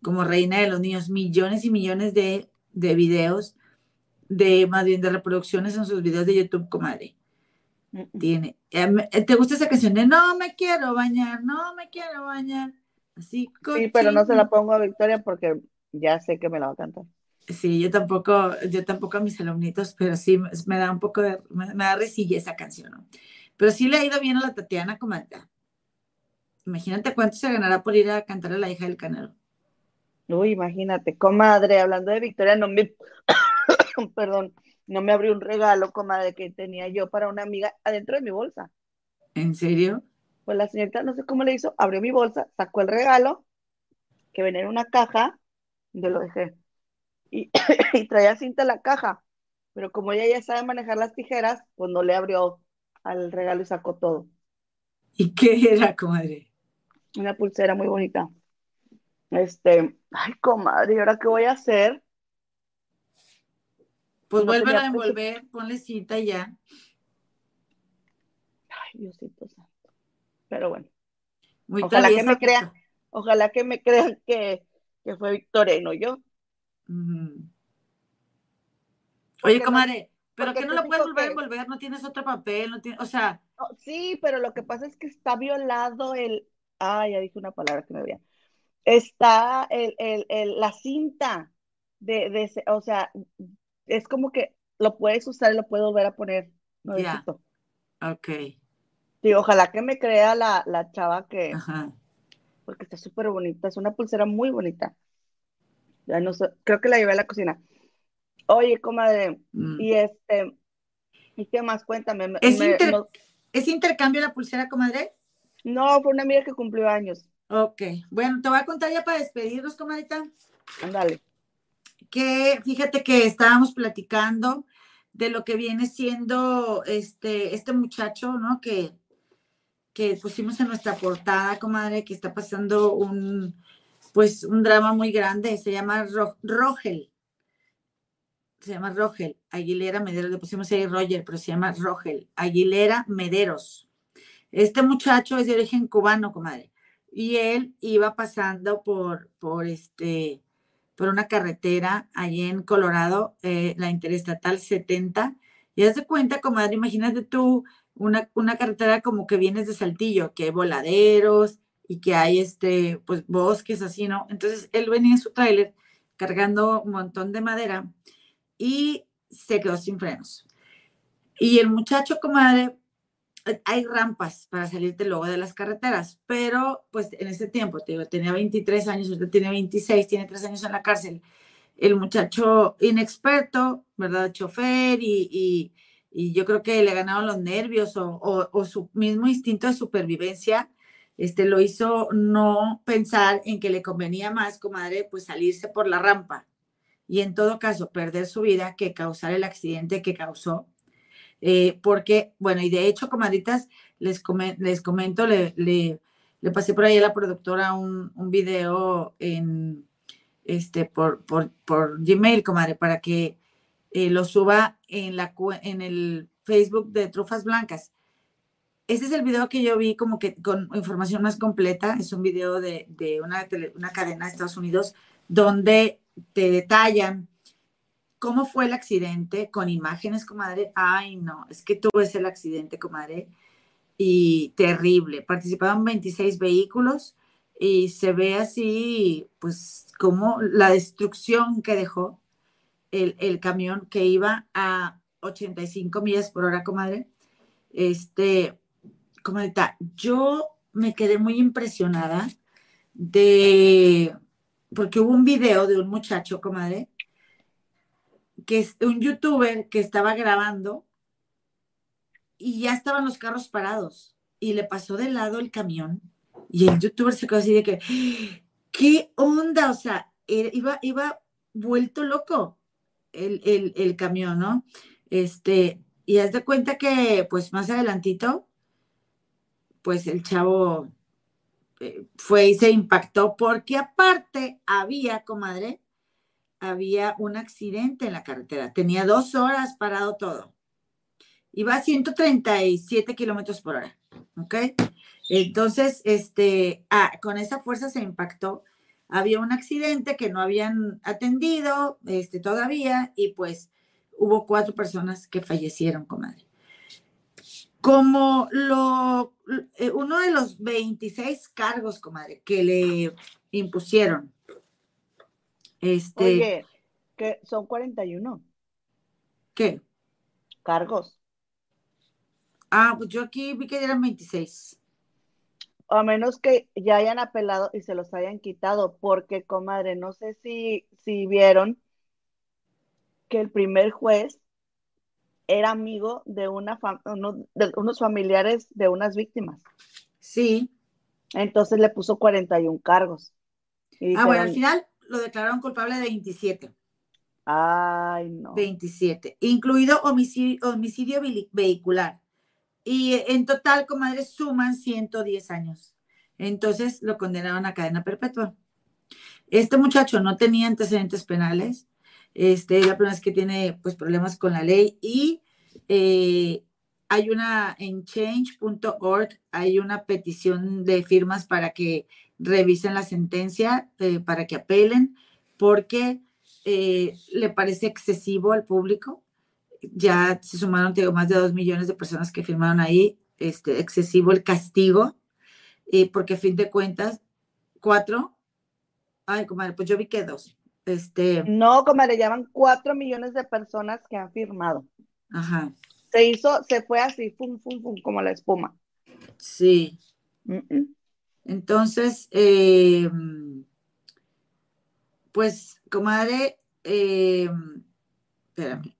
como reina de los niños. Millones y millones de, de videos, de más bien de reproducciones en sus videos de YouTube, comadre. Tiene. Em, ¿Te gusta esa canción de No me quiero bañar, no me quiero bañar? Así. Sí, pero no se la pongo a Victoria porque ya sé que me la va a cantar. Sí, yo tampoco, yo tampoco a mis alumnitos, pero sí me da un poco de, me, da resilla esa canción, ¿no? Pero sí le ha ido bien a la Tatiana comadre. Imagínate cuánto se ganará por ir a cantar a la hija del Canelo. Uy, imagínate, comadre, hablando de Victoria, no me, perdón, no me abrió un regalo, comadre, que tenía yo para una amiga adentro de mi bolsa. ¿En serio? Pues la señorita, no sé cómo le hizo, abrió mi bolsa, sacó el regalo, que venía en una caja, yo lo dejé. Y, y traía cinta en la caja, pero como ella ya sabe manejar las tijeras, pues no le abrió al regalo y sacó todo. ¿Y qué era, comadre? Una pulsera muy bonita. Este, ay, comadre, ¿y ahora qué voy a hacer? Pues vuelve a envolver, ponle cita y ya. Ay, Diosito. Pero bueno. ojalá que me crean, ojalá que me crean que, fue Victoria y no yo. Oye, comadre, ¿pero qué no lo puedes volver a envolver? ¿No tienes otro papel? No tiene, o sea... sí, pero lo que pasa es que está violado el... Ay, ya dije una palabra que me veía. Está el, la cinta de, de ese, o sea, es como que lo puedes usar y lo puedo volver a poner. No yeah. Ok. Sí, ojalá que me crea la, la chava que... Ajá. Porque está súper bonita, es una pulsera muy bonita. Ya no sé, creo que la llevé a la cocina. Oye, comadre, mm. y este, ¿y qué más? Cuéntame. ¿Es, ¿Es intercambio la pulsera, comadre? No, fue una amiga que cumplió años. Ok, bueno, te voy a contar ya para despedirnos, comadita. Ándale que fíjate que estábamos platicando de lo que viene siendo este, este muchacho, ¿no? Que, que pusimos en nuestra portada, comadre, que está pasando un, pues, un drama muy grande, se llama Rogel. Se llama Rogel, Aguilera Mederos, le pusimos ahí Roger, pero se llama Rogel, Aguilera Mederos. Este muchacho es de origen cubano, comadre, y él iba pasando por, por este, por una carretera allí en Colorado, eh, la Interestatal 70. Y haz de cuenta, comadre, imagínate tú una, una carretera como que vienes de Saltillo, que hay voladeros y que hay este, pues bosques así, ¿no? Entonces él venía en su tráiler cargando un montón de madera y se quedó sin frenos. Y el muchacho, comadre, hay rampas para salirte luego de las carreteras, pero pues en ese tiempo, te digo, tenía 23 años, usted tiene 26, tiene 3 años en la cárcel. El muchacho inexperto, ¿verdad? Chofer y, yo creo que le ganaron los nervios o, o, su mismo instinto de supervivencia, este, lo hizo no pensar en que le convenía más, comadre, pues salirse por la rampa y en todo caso perder su vida que causar el accidente que causó eh, porque, bueno, y de hecho, comadritas, les, les comento, le, le, pasé por ahí a la productora un, un video en, este, por, por, por, Gmail, comadre, para que eh, lo suba en, la, en el Facebook de Trufas Blancas. Este es el video que yo vi como que con información más completa. Es un video de, de una, una cadena de Estados Unidos donde te detallan cómo fue el accidente con imágenes, comadre. Ay, no, es que tú ves el accidente, comadre, y terrible. Participaban 26 vehículos y se ve así, pues, como la destrucción que dejó el, camión que iba a 85 millas por hora, comadre. Este, comadre, yo me quedé muy impresionada de, porque hubo un video de un muchacho, comadre, que es un youtuber que estaba grabando y ya estaban los carros parados y le pasó de lado el camión y el youtuber se quedó así de que, ¿qué onda? O sea, iba, iba vuelto loco el, camión, ¿no? Este, y haz de cuenta que pues más adelantito, pues el chavo eh, fue y se impactó porque aparte había, comadre, había un accidente en la carretera. Tenía dos horas parado todo. Iba a 137 kilómetros por hora. ¿Ok? Entonces, este, ah, con esa fuerza se impactó. Había un accidente que no habían atendido este, todavía y pues hubo cuatro personas que fallecieron, comadre. Como lo, eh, uno de los 26 cargos, comadre, que le impusieron este, Oye, que son 41. ¿Qué? Cargos. Ah, pues yo aquí vi que eran 26. A menos que ya hayan apelado y se los hayan quitado, porque, comadre, no sé si, si vieron que el primer juez era amigo de, una de unos familiares de unas víctimas. Sí. Entonces le puso 41 cargos. ah, bueno, al final lo declararon culpable de 27. Ay, no. 27, incluido homicidio, homicidio vehicular. Y en total, comadre, suman 110 años. Entonces lo condenaron a cadena perpetua. Este muchacho no tenía antecedentes penales, este, es la primera vez que tiene pues, problemas con la ley y eh, hay una en change.org, hay una petición de firmas para que revisen la sentencia, eh, para que apelen, porque eh, le parece excesivo al público. Ya se sumaron tengo, más de dos millones de personas que firmaron ahí, este, excesivo el castigo, porque a fin de cuentas, cuatro, ay, comadre, pues yo vi que dos. Este, no, comadre, llaman cuatro millones de personas que han firmado. Ajá. Se hizo, se fue así, fum, fum, fum, como la espuma. Sí. Entonces, eh, pues, comadre, eh, espérame.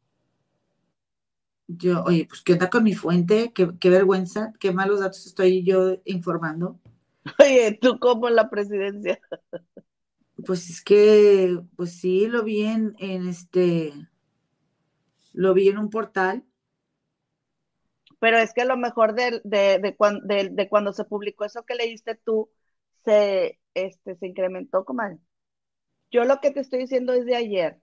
Yo, oye, pues, ¿qué onda con mi fuente? Qué, qué vergüenza, qué malos datos estoy yo informando. Oye, tú como la presidencia. Pues es que, pues sí, lo vi en, en este, lo vi en un portal pero es que lo mejor de, de, de, de, cuando se publicó eso que leíste tú, se, este, se incrementó, comadre. Yo lo que te estoy diciendo es de ayer.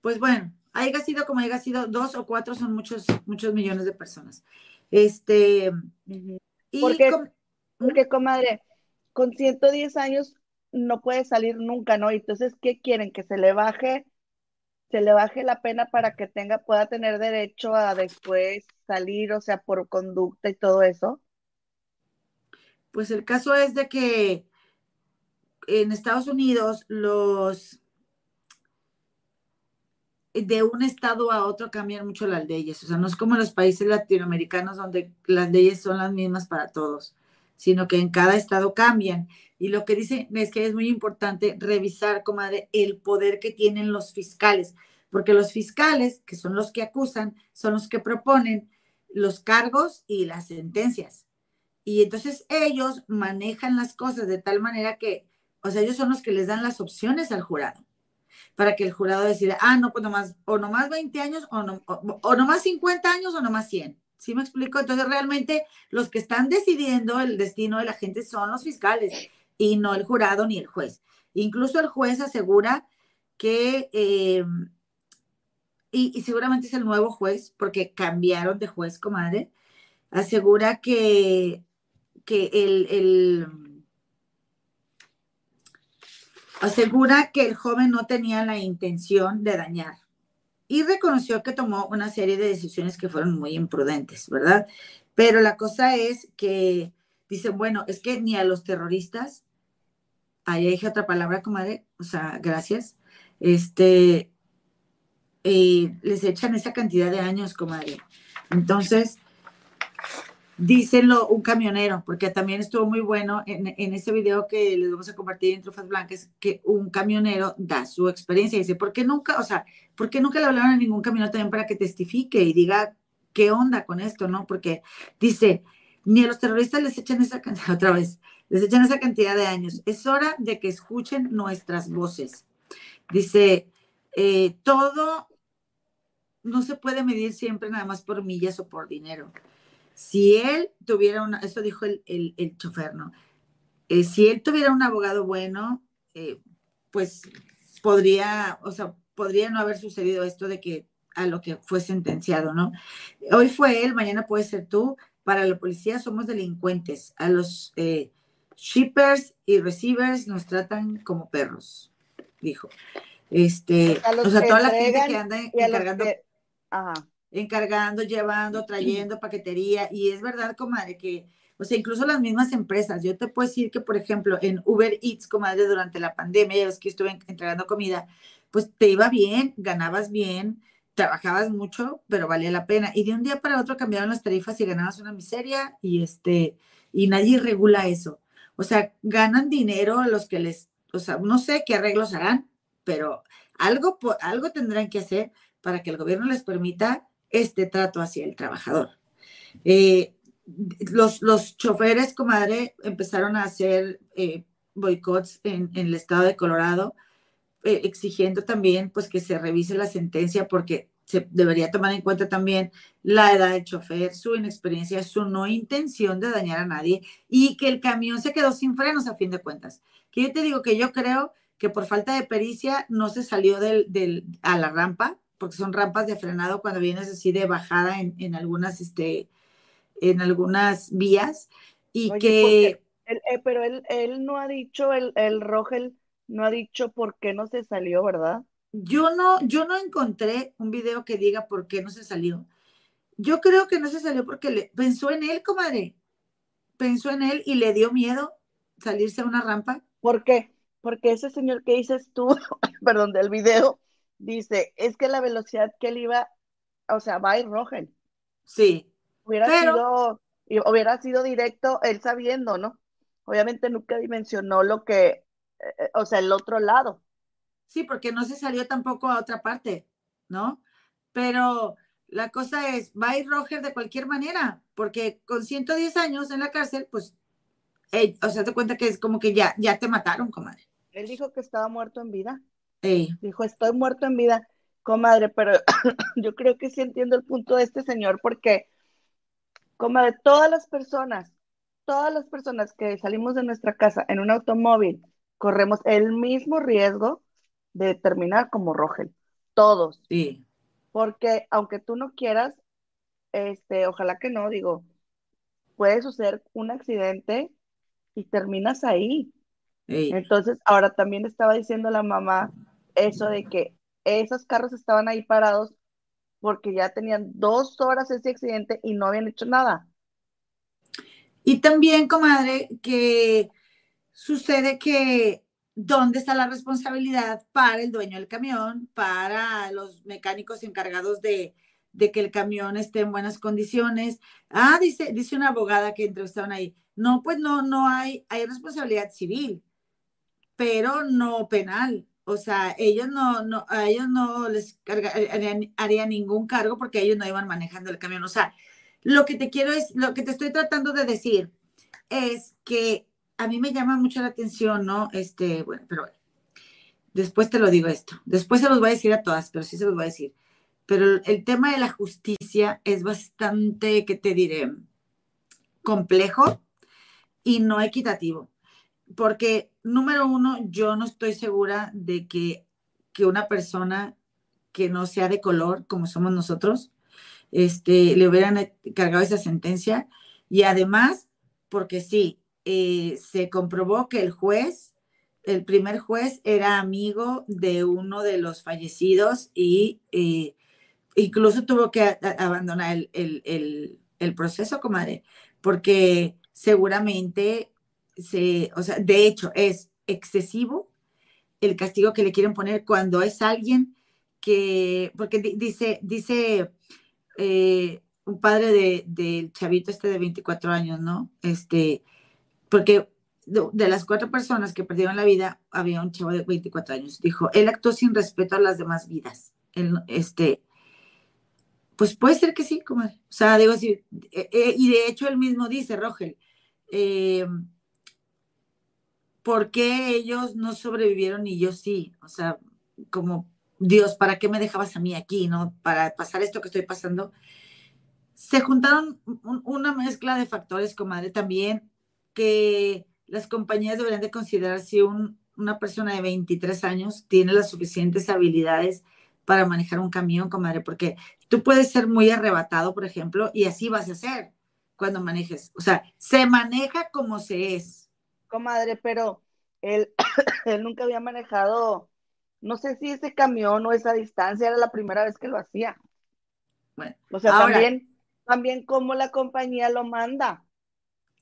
Pues bueno, haya sido como haya sido, dos o cuatro son muchos, muchos millones de personas. Este, y porque, porque, comadre, con 110 años no puede salir nunca, ¿no? Entonces, ¿qué quieren? Que se le baje se le baje la pena para que tenga, pueda tener derecho a después salir, o sea, por conducta y todo eso? Pues el caso es de que en Estados Unidos los de un estado a otro cambian mucho las leyes, o sea, no es como los países latinoamericanos donde las leyes son las mismas para todos, sino que en cada estado cambian. Y lo que dice es que es muy importante revisar, comadre, el poder que tienen los fiscales, porque los fiscales, que son los que acusan, son los que proponen los cargos y las sentencias. Y entonces ellos manejan las cosas de tal manera que, o sea, ellos son los que les dan las opciones al jurado, para que el jurado decida, ah, no, pues nomás, o nomás 20 años, o, no, o, o nomás 50 años, o nomás 100. ¿Sí me explico? Entonces realmente los que están decidiendo el destino de la gente son los fiscales y no el jurado ni el juez. Incluso el juez asegura que, eh, y, seguramente es el nuevo juez, porque cambiaron de juez, comadre, asegura que, que el, el asegura que el joven no tenía la intención de dañar y reconoció que tomó una serie de decisiones que fueron muy imprudentes, ¿verdad? Pero la cosa es que dice, bueno, es que ni a los terroristas ahí dije otra palabra, comadre, o sea, gracias, este, eh, les echan esa cantidad de años, comadre. Entonces, dícenlo un camionero, porque también estuvo muy bueno en, en ese video que les vamos a compartir en Trufas Blancas, que un camionero da su experiencia dice, ¿por qué nunca, o sea, ¿por qué nunca le hablaron a ningún camionero también para que testifique y diga qué onda con esto, no? Porque dice, ni a los terroristas les echan esa cantidad, otra vez, les echan esa cantidad de años. Es hora de que escuchen nuestras voces. Dice, eh, todo no se puede medir siempre nada más por millas o por dinero. Si él tuviera una, eso dijo el, el, chofer, ¿no? Eh, si él tuviera un abogado bueno, eh, pues podría, o sea, podría no haber sucedido esto de que a lo que fue sentenciado, ¿no? Hoy fue él, mañana puede ser tú. Para la policía somos delincuentes. A los shippers y receivers nos tratan como perros, dijo. Este, o sea, toda la gente que anda encargando, encargando, llevando, trayendo paquetería, y es verdad, comadre, que, o sea, incluso las mismas empresas, yo te puedo decir que, por ejemplo, en Uber Eats, comadre, durante la pandemia, ya ves que estuve entregando comida, pues te iba bien, ganabas bien, trabajabas mucho, pero valía la pena. Y de un día para otro cambiaron las tarifas y ganabas una miseria y este, y nadie regula eso. O sea, ganan dinero los que les, o sea, no sé qué arreglos harán, pero algo, algo tendrán que hacer para que el gobierno les permita este trato hacia el trabajador. Eh, los, los choferes, comadre, empezaron a hacer eh, boicots en, el estado de Colorado, eh, exigiendo también pues que se revise la sentencia porque se debería tomar en cuenta también la edad del chofer, su inexperiencia, su no intención de dañar a nadie y que el camión se quedó sin frenos a fin de cuentas. Que yo te digo que yo creo que por falta de pericia no se salió del, del, a la rampa, porque son rampas de frenado cuando vienes así de bajada en, en algunas, este, en algunas vías y que... Eh, pero él, él no ha dicho, el, el Rogel no ha dicho por qué no se salió, ¿verdad? Yo no, yo no encontré un video que diga por qué no se salió. Yo creo que no se salió porque le, pensó en él, comadre. Pensó en él y le dio miedo salirse a una rampa. ¿Por qué? Porque ese señor que dices tú, perdón, del video, dice, es que la velocidad que él iba, o sea, va a ir Rogel. Sí. Hubiera sido, hubiera sido directo él sabiendo, ¿no? Obviamente nunca dimensionó lo que, eh, o sea, el otro lado. Sí, porque no se salió tampoco a otra parte, ¿no? Pero la cosa es, va ir Roger de cualquier manera, porque con 110 años en la cárcel, pues, o sea, te cuenta que es como que ya, ya te mataron, comadre. Él dijo que estaba muerto en vida. Dijo, estoy muerto en vida, comadre, pero yo creo que sí entiendo el punto de este señor, porque, comadre, todas las personas, todas las personas que salimos de nuestra casa en un automóvil, corremos el mismo riesgo de terminar como Rogel. Todos. Sí. Porque aunque tú no quieras, este, ojalá que no, digo, puede suceder un accidente y terminas ahí. Entonces, ahora también estaba diciendo la mamá eso de que esos carros estaban ahí parados porque ya tenían dos horas ese accidente y no habían hecho nada. Y también, comadre, que sucede que ¿dónde está la responsabilidad para el dueño del camión, para los mecánicos encargados de, que el camión esté en buenas condiciones? Ah, dice, dice una abogada que entrevistaron ahí. No, pues no, no hay, hay responsabilidad civil, pero no penal. O sea, ellos no, no, a ellos no les harían, ningún cargo porque ellos no iban manejando el camión. O sea, lo que te quiero es, lo que te estoy tratando de decir es que a mí me llama mucho la atención, ¿no? Este, bueno, pero después te lo digo esto. Después se los voy a decir a todas, pero sí se los voy a decir. Pero el tema de la justicia es bastante, ¿qué te diré? Complejo y no equitativo. Porque, número uno, yo no estoy segura de que, que una persona que no sea de color, como somos nosotros, este, le hubieran cargado esa sentencia. Y además, porque sí, eh, se comprobó que el juez, el primer juez, era amigo de uno de los fallecidos y eh, incluso tuvo que abandonar el, el, proceso, comadre, porque seguramente se, o sea, de hecho es excesivo el castigo que le quieren poner cuando es alguien que, porque dice, dice eh, un padre del de, chavito este de 24 años, ¿no? Este, porque de, las cuatro personas que perdieron la vida, había un chavo de 24 años. Dijo, él actuó sin respeto a las demás vidas. este, pues puede ser que sí, como, o sea, digo eh, eh, y de hecho él mismo dice, Rogel, eh, ¿por qué ellos no sobrevivieron y yo sí? O sea, como, Dios, ¿para qué me dejabas a mí aquí, no? Para pasar esto que estoy pasando. Se juntaron una mezcla de factores, comadre, también que las compañías deberían de considerar si una persona de 23 años tiene las suficientes habilidades para manejar un camión, comadre, porque tú puedes ser muy arrebatado, por ejemplo, y así vas a ser cuando manejes. O sea, se maneja como se es. Comadre, pero él, él nunca había manejado, no sé si ese camión o esa distancia era la primera vez que lo hacía. Bueno, o sea, también, también cómo la compañía lo manda.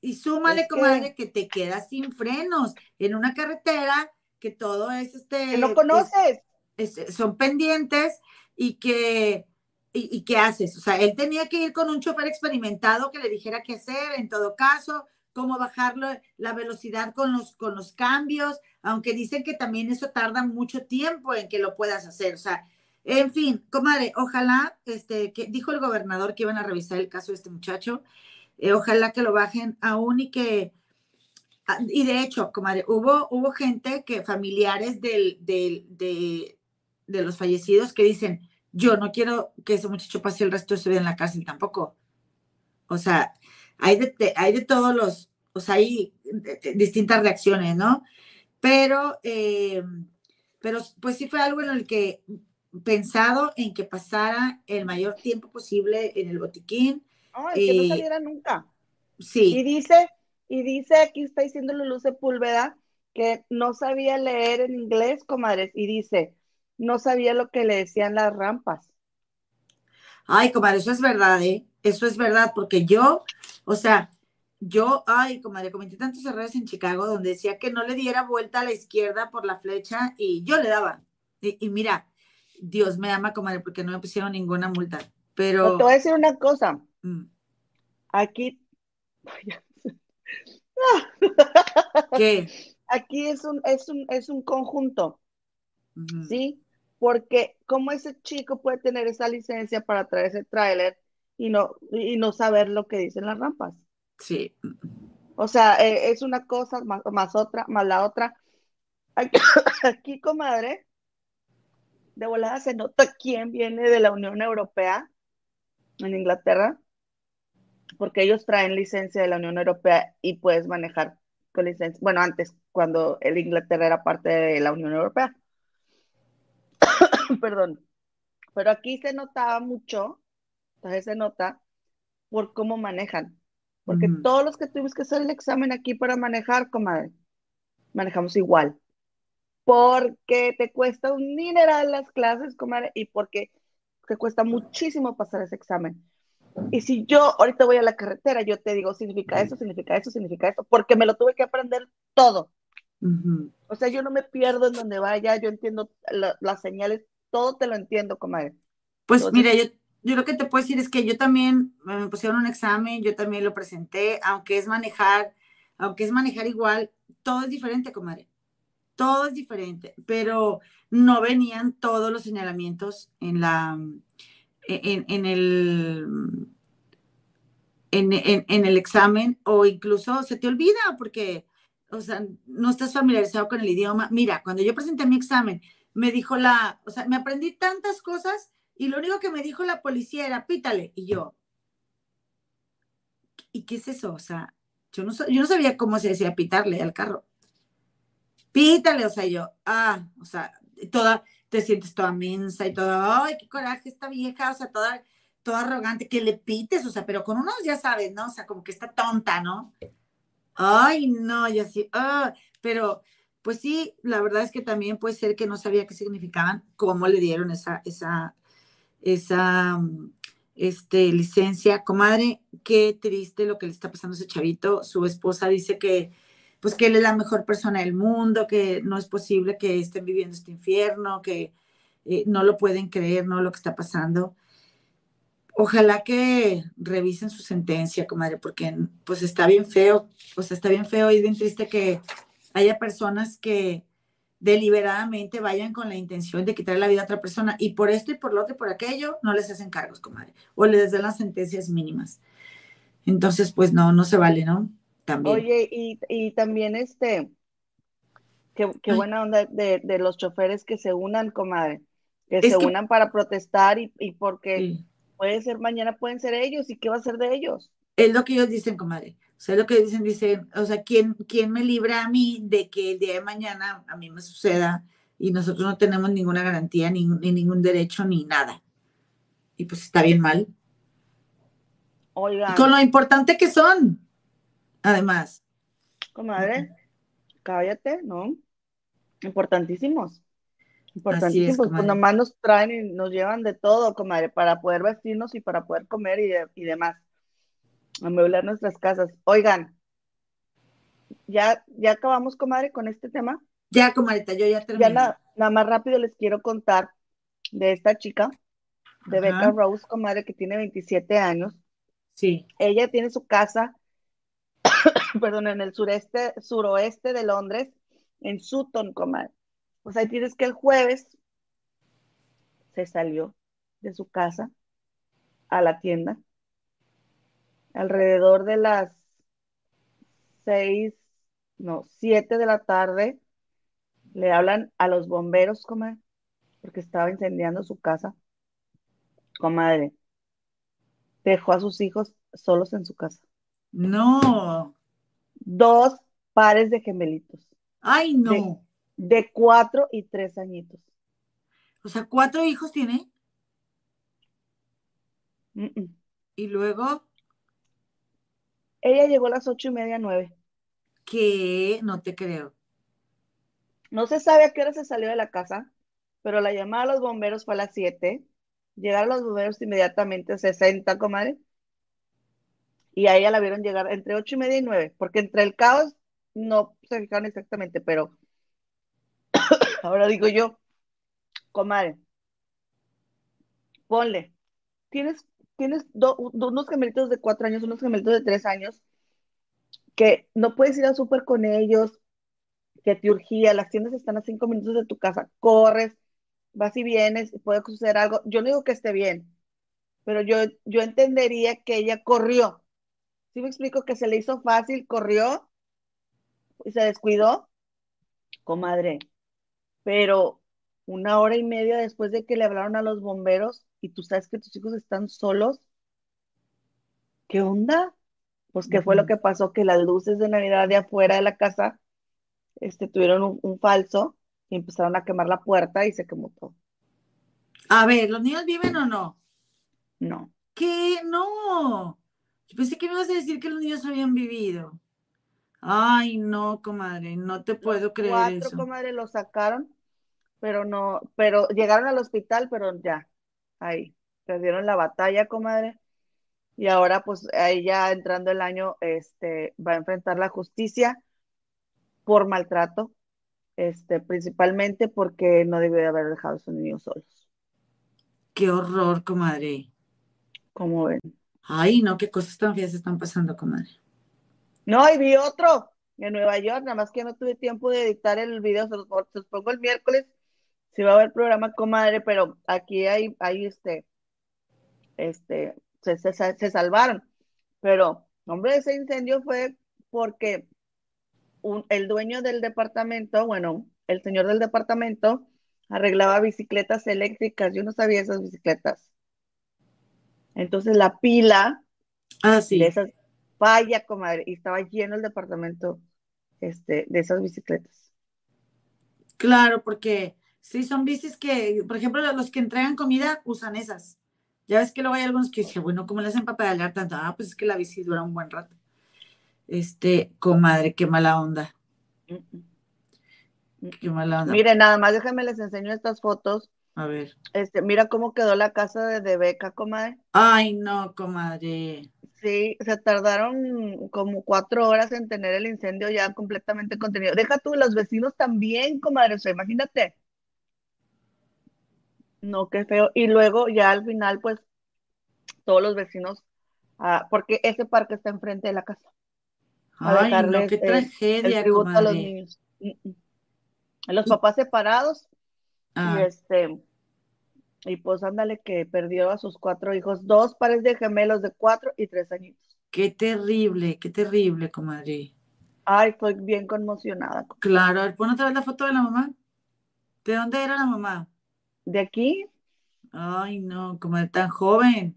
Y súmale, comadre, que te quedas sin frenos en una carretera que todo es este. Que no conoces. son pendientes y que. Y, qué haces? O sea, él tenía que ir con un chofer experimentado que le dijera qué hacer en todo caso, cómo bajarlo, la velocidad con los, con los cambios, aunque dicen que también eso tarda mucho tiempo en que lo puedas hacer. O sea, en fin, comadre, ojalá, este, que dijo el gobernador que iban a revisar el caso de este muchacho eh, ojalá que lo bajen aún y que, ah, y de hecho, comadre, hubo, hubo gente que, familiares del, de, los fallecidos que dicen, yo no quiero que ese muchacho pase el resto de su vida en la cárcel tampoco. O sea, hay de, hay de todos los, o sea, hay distintas reacciones, ¿no? Pero, eh, pero pues sí fue algo en el que pensado en que pasara el mayor tiempo posible en el botiquín. Es que no saliera nunca. Sí. Y dice, y dice, aquí está diciendo Luz Sepúlveda, que no sabía leer en inglés, comadres, y dice, no sabía lo que le decían las rampas. Ay, comadre, eso es verdad, ¿eh? Eso es verdad, porque yo, o sea, yo, ay, comadre, cometí tantos errores en Chicago donde decía que no le diera vuelta a la izquierda por la flecha y yo le daba. Y, mira, Dios me ama, comadre, porque no me pusieron ninguna multa. Pero. te voy a decir una cosa. Mm. Aquí. ¿Qué? Aquí es un, es un, es un conjunto. ¿Sí? porque cómo ese chico puede tener esa licencia para traer ese tráiler y no, y no saber lo que dicen las rampas. Sí. O sea, eh, es una cosa más, más otra, más la otra. Aquí, comadre, de volada se nota quién viene de la Unión Europea en Inglaterra, porque ellos traen licencia de la Unión Europea y puedes manejar con licencia. Bueno, antes, cuando el Inglaterra era parte de la Unión Europea. perdón, pero aquí se notaba mucho, entonces se nota por cómo manejan, porque todos los que tuvimos que hacer el examen aquí para manejar, comadre, manejamos igual, porque te cuesta un mineral las clases, comadre, y porque te cuesta muchísimo pasar ese examen. Y si yo ahorita voy a la carretera, yo te digo, significa eso, significa eso, significa eso, porque me lo tuve que aprender todo. O sea, yo no me pierdo en donde vaya, yo entiendo las señales todo te lo entiendo, comadre. Pues mira, yo, yo lo que te puedo decir es que yo también me pusieron un examen, yo también lo presenté, aunque es manejar, aunque es manejar igual, todo es diferente, comadre. Todo es diferente, pero no venían todos los señalamientos en la, en, el, en, en, el examen o incluso se te olvida porque, o sea, no estás familiarizado con el idioma. Mira, cuando yo presenté mi examen, me dijo la, o sea, me aprendí tantas cosas y lo único que me dijo la policía era pítale. Y yo, ¿y qué es eso? O sea, yo no, yo no sabía cómo se decía pitarle al carro. Pítale, o sea, yo, ah, o sea, toda, te sientes toda mensa y toda, ay, qué coraje esta vieja, o sea, toda, toda arrogante, que le pites, o sea, pero con unos ya sabes, ¿no? O sea, como que está tonta, ¿no? Ay, no, y así, ah, pero pues sí, la verdad es que también puede ser que no sabía qué significaban, cómo le dieron esa, esa, esa este, licencia. Comadre, qué triste lo que le está pasando a ese chavito. Su esposa dice que, pues que él es la mejor persona del mundo, que no es posible que estén viviendo este infierno, que eh, no lo pueden creer, ¿no? Lo que está pasando. Ojalá que revisen su sentencia, comadre, porque pues está bien feo, pues está bien feo y bien triste que haya personas que deliberadamente vayan con la intención de quitar la vida a otra persona y por esto y por lo otro y por aquello no les hacen cargos, comadre, o les den las sentencias mínimas. Entonces, pues no, no se vale, ¿no? También. Oye, y, también este, qué, buena onda de, los choferes que se unan, comadre, que se unan para protestar y, porque puede ser mañana, pueden ser ellos, ¿y qué va a ser de ellos? Es lo que ellos dicen, comadre. O sea, lo que dicen, dicen, o sea, ¿quién, ¿quién me libra a mí de que el día de mañana a mí me suceda y nosotros no tenemos ninguna garantía, ni, ningún derecho, ni nada? Y pues está bien mal. Oiga. Con lo importante que son, además. Comadre, cállate, ¿no? Importantísimos. Importantísimos. pues nomás nos traen y nos llevan de todo, comadre, para poder vestirnos y para poder comer y, y demás amueblar nuestras casas. Oigan, ¿ya, ya acabamos, comadre, con este tema? Ya, comadre, yo ya terminé. Ya nada más rápido les quiero contar de esta chica, de Becca Rose, comadre, que tiene 27 años. Sí. Ella tiene su casa, perdón, en el sureste, suroeste de Londres, en Sutton, comadre. O sea, tienes que el jueves se salió de su casa a la tienda alrededor de las seis, no, siete de la tarde, le hablan a los bomberos, como porque estaba incendiando su casa. Comadre, dejó a sus hijos solos en su casa. No. Dos pares de gemelitos. Ay, no. De, cuatro y tres añitos. O sea, ¿cuatro hijos tiene? Y luego. Ella llegó a las ocho y media, nueve. ¿Qué? No te creo. No se sabe a qué hora se salió de la casa, pero la llamada a los bomberos fue a las siete. Llegaron los bomberos inmediatamente, 60, comadre. Y a ella la vieron llegar entre ocho y media y nueve, porque entre el caos no se fijaron exactamente, pero ahora digo yo, comadre, ponle, tienes, tienes unos gemelitos de cuatro años, unos gemelitos de tres años, que no puedes ir al súper con ellos, que te urgía, las tiendas están a cinco minutos de tu casa, corres, vas y vienes, puede suceder algo. Yo no digo que esté bien, pero yo, yo entendería que ella corrió. Si me explico que se le hizo fácil, corrió y se descuidó, comadre. Pero una hora y media después de que le hablaron a los bomberos y tú sabes que tus hijos están solos, ¿qué onda? Pues qué fue lo que pasó, que las luces de Navidad de afuera de la casa este, tuvieron un, falso y empezaron a quemar la puerta y se quemó todo. A ver, ¿los niños viven o no? No. ¿Qué? No. Yo pensé que me ibas a decir que los niños habían vivido. Ay, no, comadre, no te puedo creer cuatro, comadre, los sacaron, pero no, pero llegaron al hospital, pero ya, ahí, perdieron la batalla, comadre. Y ahora, pues, ahí ya entrando el año, este, va a enfrentar la justicia por maltrato, este, principalmente porque no debió haber dejado a sus niños solos. Qué horror, comadre. ¿Cómo ven? Ay, no, qué cosas tan feas están pasando, comadre. No, y vi otro en Nueva York, nada más que no tuve tiempo de editar el video, se los, pongo el miércoles, si va a haber programa, comadre, pero aquí hay, hay este, este, se, se salvaron. Pero, hombre, ese incendio fue porque el dueño del departamento, bueno, el señor del departamento arreglaba bicicletas eléctricas. Yo no sabía esas bicicletas. Entonces la pila ah, sí. de esas falla, comadre, y estaba lleno el departamento este, de esas bicicletas. Claro, porque sí, son bicis que, por ejemplo, los que entregan comida usan esas. Ya ves que luego hay algunos que dicen, bueno, ¿cómo le hacen para pedalear tanto? Ah, pues es que la bici dura un buen rato. Este, comadre, qué mala onda. Qué mala onda. Mire, nada más déjenme les enseño estas fotos. A ver. Este, mira cómo quedó la casa de, de Beca, comadre. Ay, no, comadre. Sí, se tardaron como cuatro horas en tener el incendio ya completamente contenido. Deja tú, los vecinos también, comadre, o imagínate. No, qué feo. Y luego ya al final, pues, todos los vecinos, ah, porque ese parque está enfrente de la casa. Ay, no, qué tragedia, a los niños. Mm, mm. Los papás separados y ah. este y pues ándale que perdió a sus cuatro hijos, dos pares de gemelos de cuatro y tres añitos. Qué terrible, qué terrible, comadre. Ay, estoy bien conmocionada. Claro, a ver, pon otra vez la foto de la mamá. ¿De dónde era la mamá? De aquí. Ay, no, comadre, tan joven.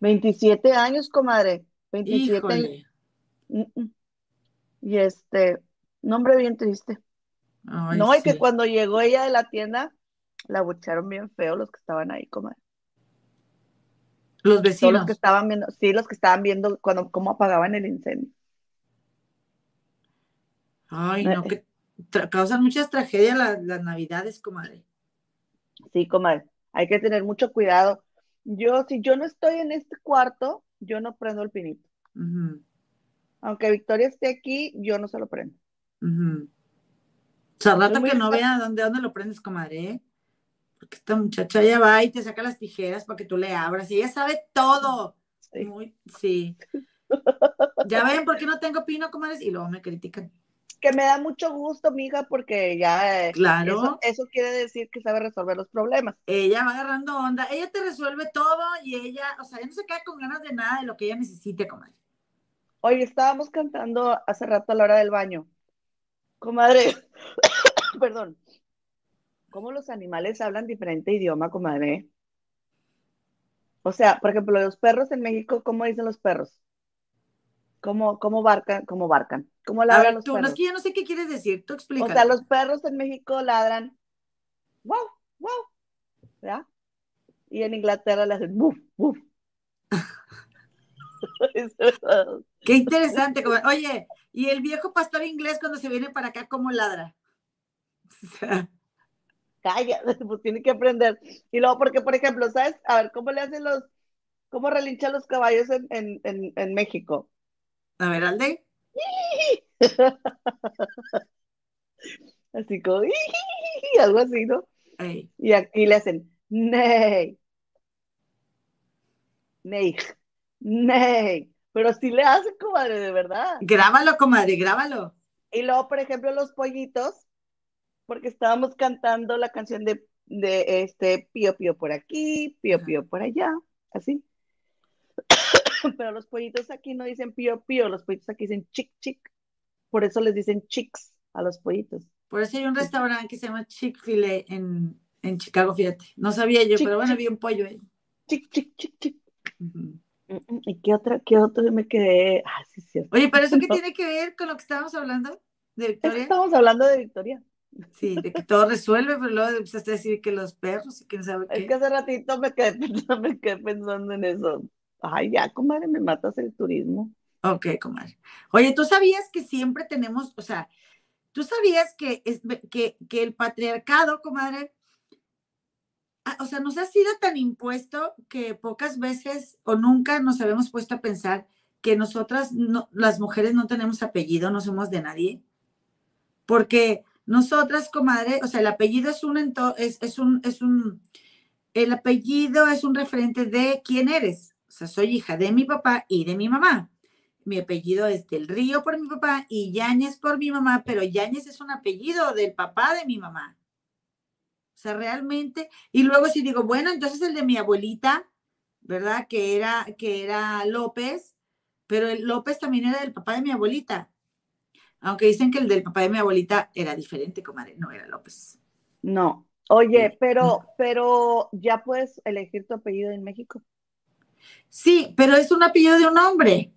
27 años, comadre. 27 años. Y este, nombre bien triste. no, y que cuando llegó ella de la tienda, la bucharon bien feo los que estaban ahí, comadre. Los vecinos. los que estaban viendo, sí, los que estaban viendo cuando cómo apagaban el incendio. Ay, no, que causan muchas tragedias las, navidades, comadre. Sí, comadre, hay que tener mucho cuidado. Yo, si yo no estoy en este cuarto, yo no prendo el pinito aunque Victoria esté aquí, yo no se lo prendo. O sea, rato que no vea dónde, dónde lo prendes, comadre, ¿eh? Porque esta muchacha ya va y te saca las tijeras para que tú le abras y ella sabe todo. Sí. Muy, sí. ya ven por qué no tengo pino, comadres, y luego me critican. Que me da mucho gusto, mija, porque ya eh, claro. eso, eso, quiere decir que sabe resolver los problemas. Ella va agarrando onda, ella te resuelve todo y ella, o sea, ella no se queda con ganas de nada de lo que ella necesite, comadre. Oye, estábamos cantando hace rato a la hora del baño. Comadre, perdón. ¿Cómo los animales hablan diferente idioma, comadre? O sea, por ejemplo, los perros en México, ¿cómo dicen los perros? ¿Cómo, cómo barcan? ¿Cómo barcan? ¿Cómo ladran los tú, perros? No, es que yo no sé qué quieres decir, tú explica. O sea, los perros en México ladran, wow, wow, ¿verdad? Y en Inglaterra le hacen, buf, buf. qué interesante. Oye, ¿y el viejo pastor inglés cuando se viene para acá, cómo ladra? Calla, pues tiene que aprender. Y luego, porque, por ejemplo, ¿sabes? A ver, ¿cómo le hacen los, cómo relinchan los caballos en, en, en, en México? A ver, Alde. así como, algo así, ¿no? Y aquí le hacen, ney, ney, ney. Pero sí le hacen, comadre, de verdad. Grábalo, comadre, grábalo. Y luego, por ejemplo, los pollitos, porque estábamos cantando la canción de, de este Pío Pío por aquí, Pío Pío por allá, así. Pero los pollitos aquí no dicen Pío Pío, los pollitos aquí dicen chic chic. Por eso les dicen chicks a los pollitos. Por eso hay un restaurante que se llama Chick-fil-A en, en, Chicago, fíjate. No sabía yo, pero bueno, vi un pollo ahí. Chic, chic, chic, chic. ¿Y qué otra, qué otro me quedé? Ah, sí, cierto. Oye, pero eso qué tiene que ver con lo que estábamos hablando de Victoria. estamos hablando de Victoria. Sí, de que todo resuelve, pero luego empezaste a decir que los perros y quién sabe qué. Es que hace ratito me quedé, me quedé pensando en eso. Ay, ya, comadre, me matas el turismo. Ok, comadre. Oye, ¿tú sabías que siempre tenemos, o sea, tú sabías que, es, que, que el patriarcado, comadre, ah, o sea, nos ha sido tan impuesto que pocas veces o nunca nos habíamos puesto a pensar que nosotras, no, las mujeres, no tenemos apellido, no somos de nadie. Porque nosotras, comadre, o sea, el apellido es un, es, es un, es un, el apellido es un referente de quién eres. O sea, soy hija de mi papá y de mi mamá. Mi apellido es del Río por mi papá y Yáñez por mi mamá, pero Yáñez es un apellido del papá de mi mamá. O sea, realmente. Y luego si digo, bueno, entonces el de mi abuelita, ¿verdad? Que era, que era López, pero el López también era del papá de mi abuelita. Aunque dicen que el del papá de mi abuelita era diferente, comadre, no era López. No. Oye, pero, pero ya puedes elegir tu apellido en México. Sí, pero es un apellido de un hombre.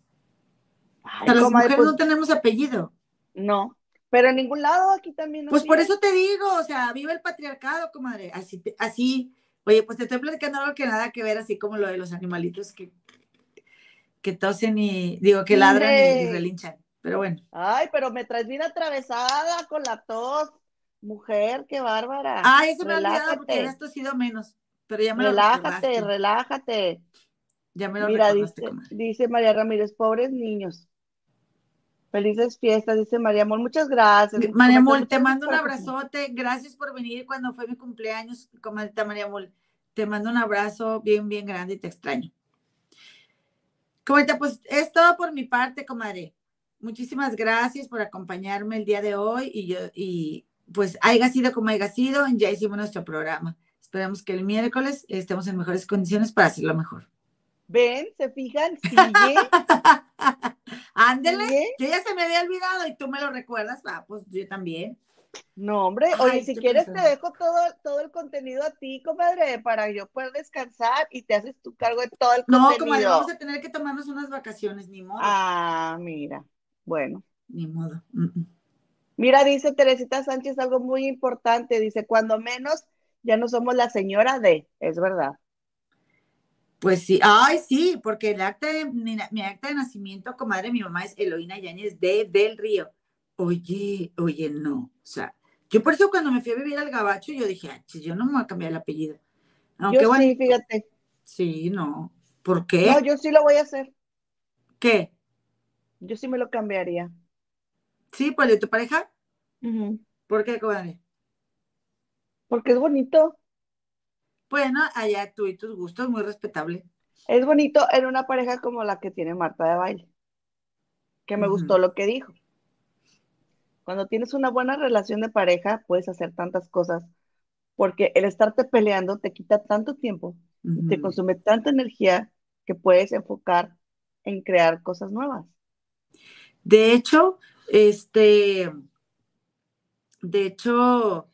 las mujeres no pues tenemos apellido. No, pero en ningún lado aquí también. pues por eso te digo, o sea, vive el patriarcado, comadre. Así, así, oye, pues te estoy platicando algo que nada que ver, así como lo de los animalitos que, que tosen y, digo, que ladran y, relinchan. Pero bueno. Ay, pero me traes bien atravesada con la tos. Mujer, qué bárbara. Ay, eso me ha olvidado porque habías tosido menos. Pero ya me relájate, lo relájate. Ya me lo Mira, dice, María Ramírez, pobres niños. Felices fiestas, dice María Amor. Muchas gracias. María Amor, te mando un abrazote. Gracias por venir cuando fue mi cumpleaños, comadita María Amor. Te mando un abrazo bien, bien grande y te extraño. Comadita, pues es todo por mi parte, comadre. Muchísimas gracias por acompañarme el día de hoy y yo, y pues haya sido como haya sido, ya hicimos nuestro programa. Esperamos que el miércoles estemos en mejores condiciones para hacerlo mejor. Ven, se fijan, sigue. Ándele, yo ya se me había olvidado y tú me lo recuerdas, ah, pues yo también. No, hombre, oye, si quieres te dejo todo, todo el contenido a ti, comadre, para yo poder descansar y te haces tu cargo de todo el contenido. No, comadre, vamos a tener que tomarnos unas vacaciones, ni modo. Ah, mira, bueno. Ni modo. Mira, dice Teresita Sánchez algo muy importante, dice, cuando menos ya no somos la señora de, es verdad. Pues sí, ay, sí, porque el acta de, mi, acta de nacimiento, comadre, mi mamá es Eloína Yáñez de Del Río. Oye, oye, no. O sea, yo por eso cuando me fui a vivir al Gabacho, yo dije, ah, yo no me voy a cambiar el apellido. Aunque yo sí, fíjate. Sí, no. ¿Por qué? No, yo sí lo voy a hacer. ¿Qué? Yo sí me lo cambiaría. ¿Sí? ¿Por de tu pareja? ¿Por qué, comadre? Porque es bonito. Bueno, allá tú y tus gustos, muy respetable. Es bonito en una pareja como la que tiene Marta de baile, que me gustó lo que dijo. Cuando tienes una buena relación de pareja, puedes hacer tantas cosas, porque el estarte peleando te quita tanto tiempo, te consume tanta energía que puedes enfocar en crear cosas nuevas. De hecho, este, de hecho,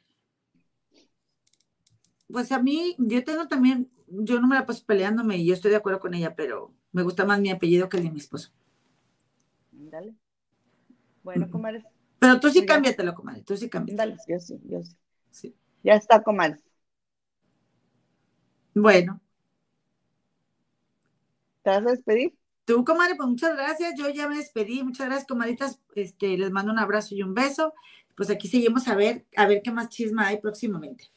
pues a mí, yo tengo también yo no me la paso peleándome y yo estoy de acuerdo con ella, pero me gusta más mi apellido que el de mi esposo. Dale. Bueno, comadre. Pero tú sí cámbiatelo, comadre, tú sí cámbiatelo. Dale, yo sí, yo sí. sí. Ya está, comadre. Bueno. ¿Te vas a despedir? Tú, comadre, pues muchas gracias. Yo ya me despedí. Muchas gracias, comadritas. Este, les mando un abrazo y un beso. Pues aquí seguimos a ver, a ver qué más chisma hay próximamente.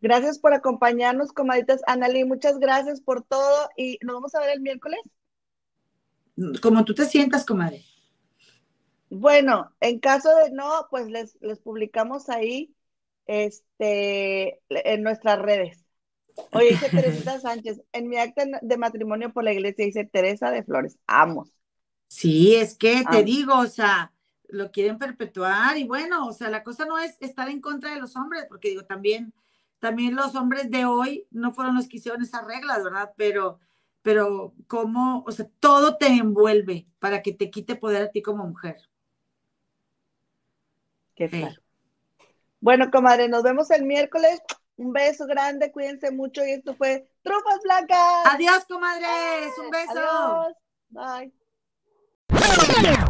Gracias por acompañarnos, comadritas. Analí, muchas gracias por todo y nos vamos a ver el miércoles. Como tú te sientas, comadre. Bueno, en caso de no, pues les, les publicamos ahí este, en nuestras redes. Oye, dice Teresita Sánchez, en mi acta de matrimonio por la iglesia dice Teresa de Flores, amos. Sí, es que te digo, o sea, lo quieren perpetuar y bueno, o sea, la cosa no es estar en contra de los hombres, porque digo, también también los hombres de hoy no fueron los que hicieron esas reglas, ¿verdad? Pero, pero cómo, o sea, todo te envuelve para que te quite poder a ti como mujer. Qué claro. Bueno, comadre, nos vemos el miércoles. Un beso grande, cuídense mucho y esto fue Trufas Blancas. Adiós, comadres. Un beso. Adiós. Bye.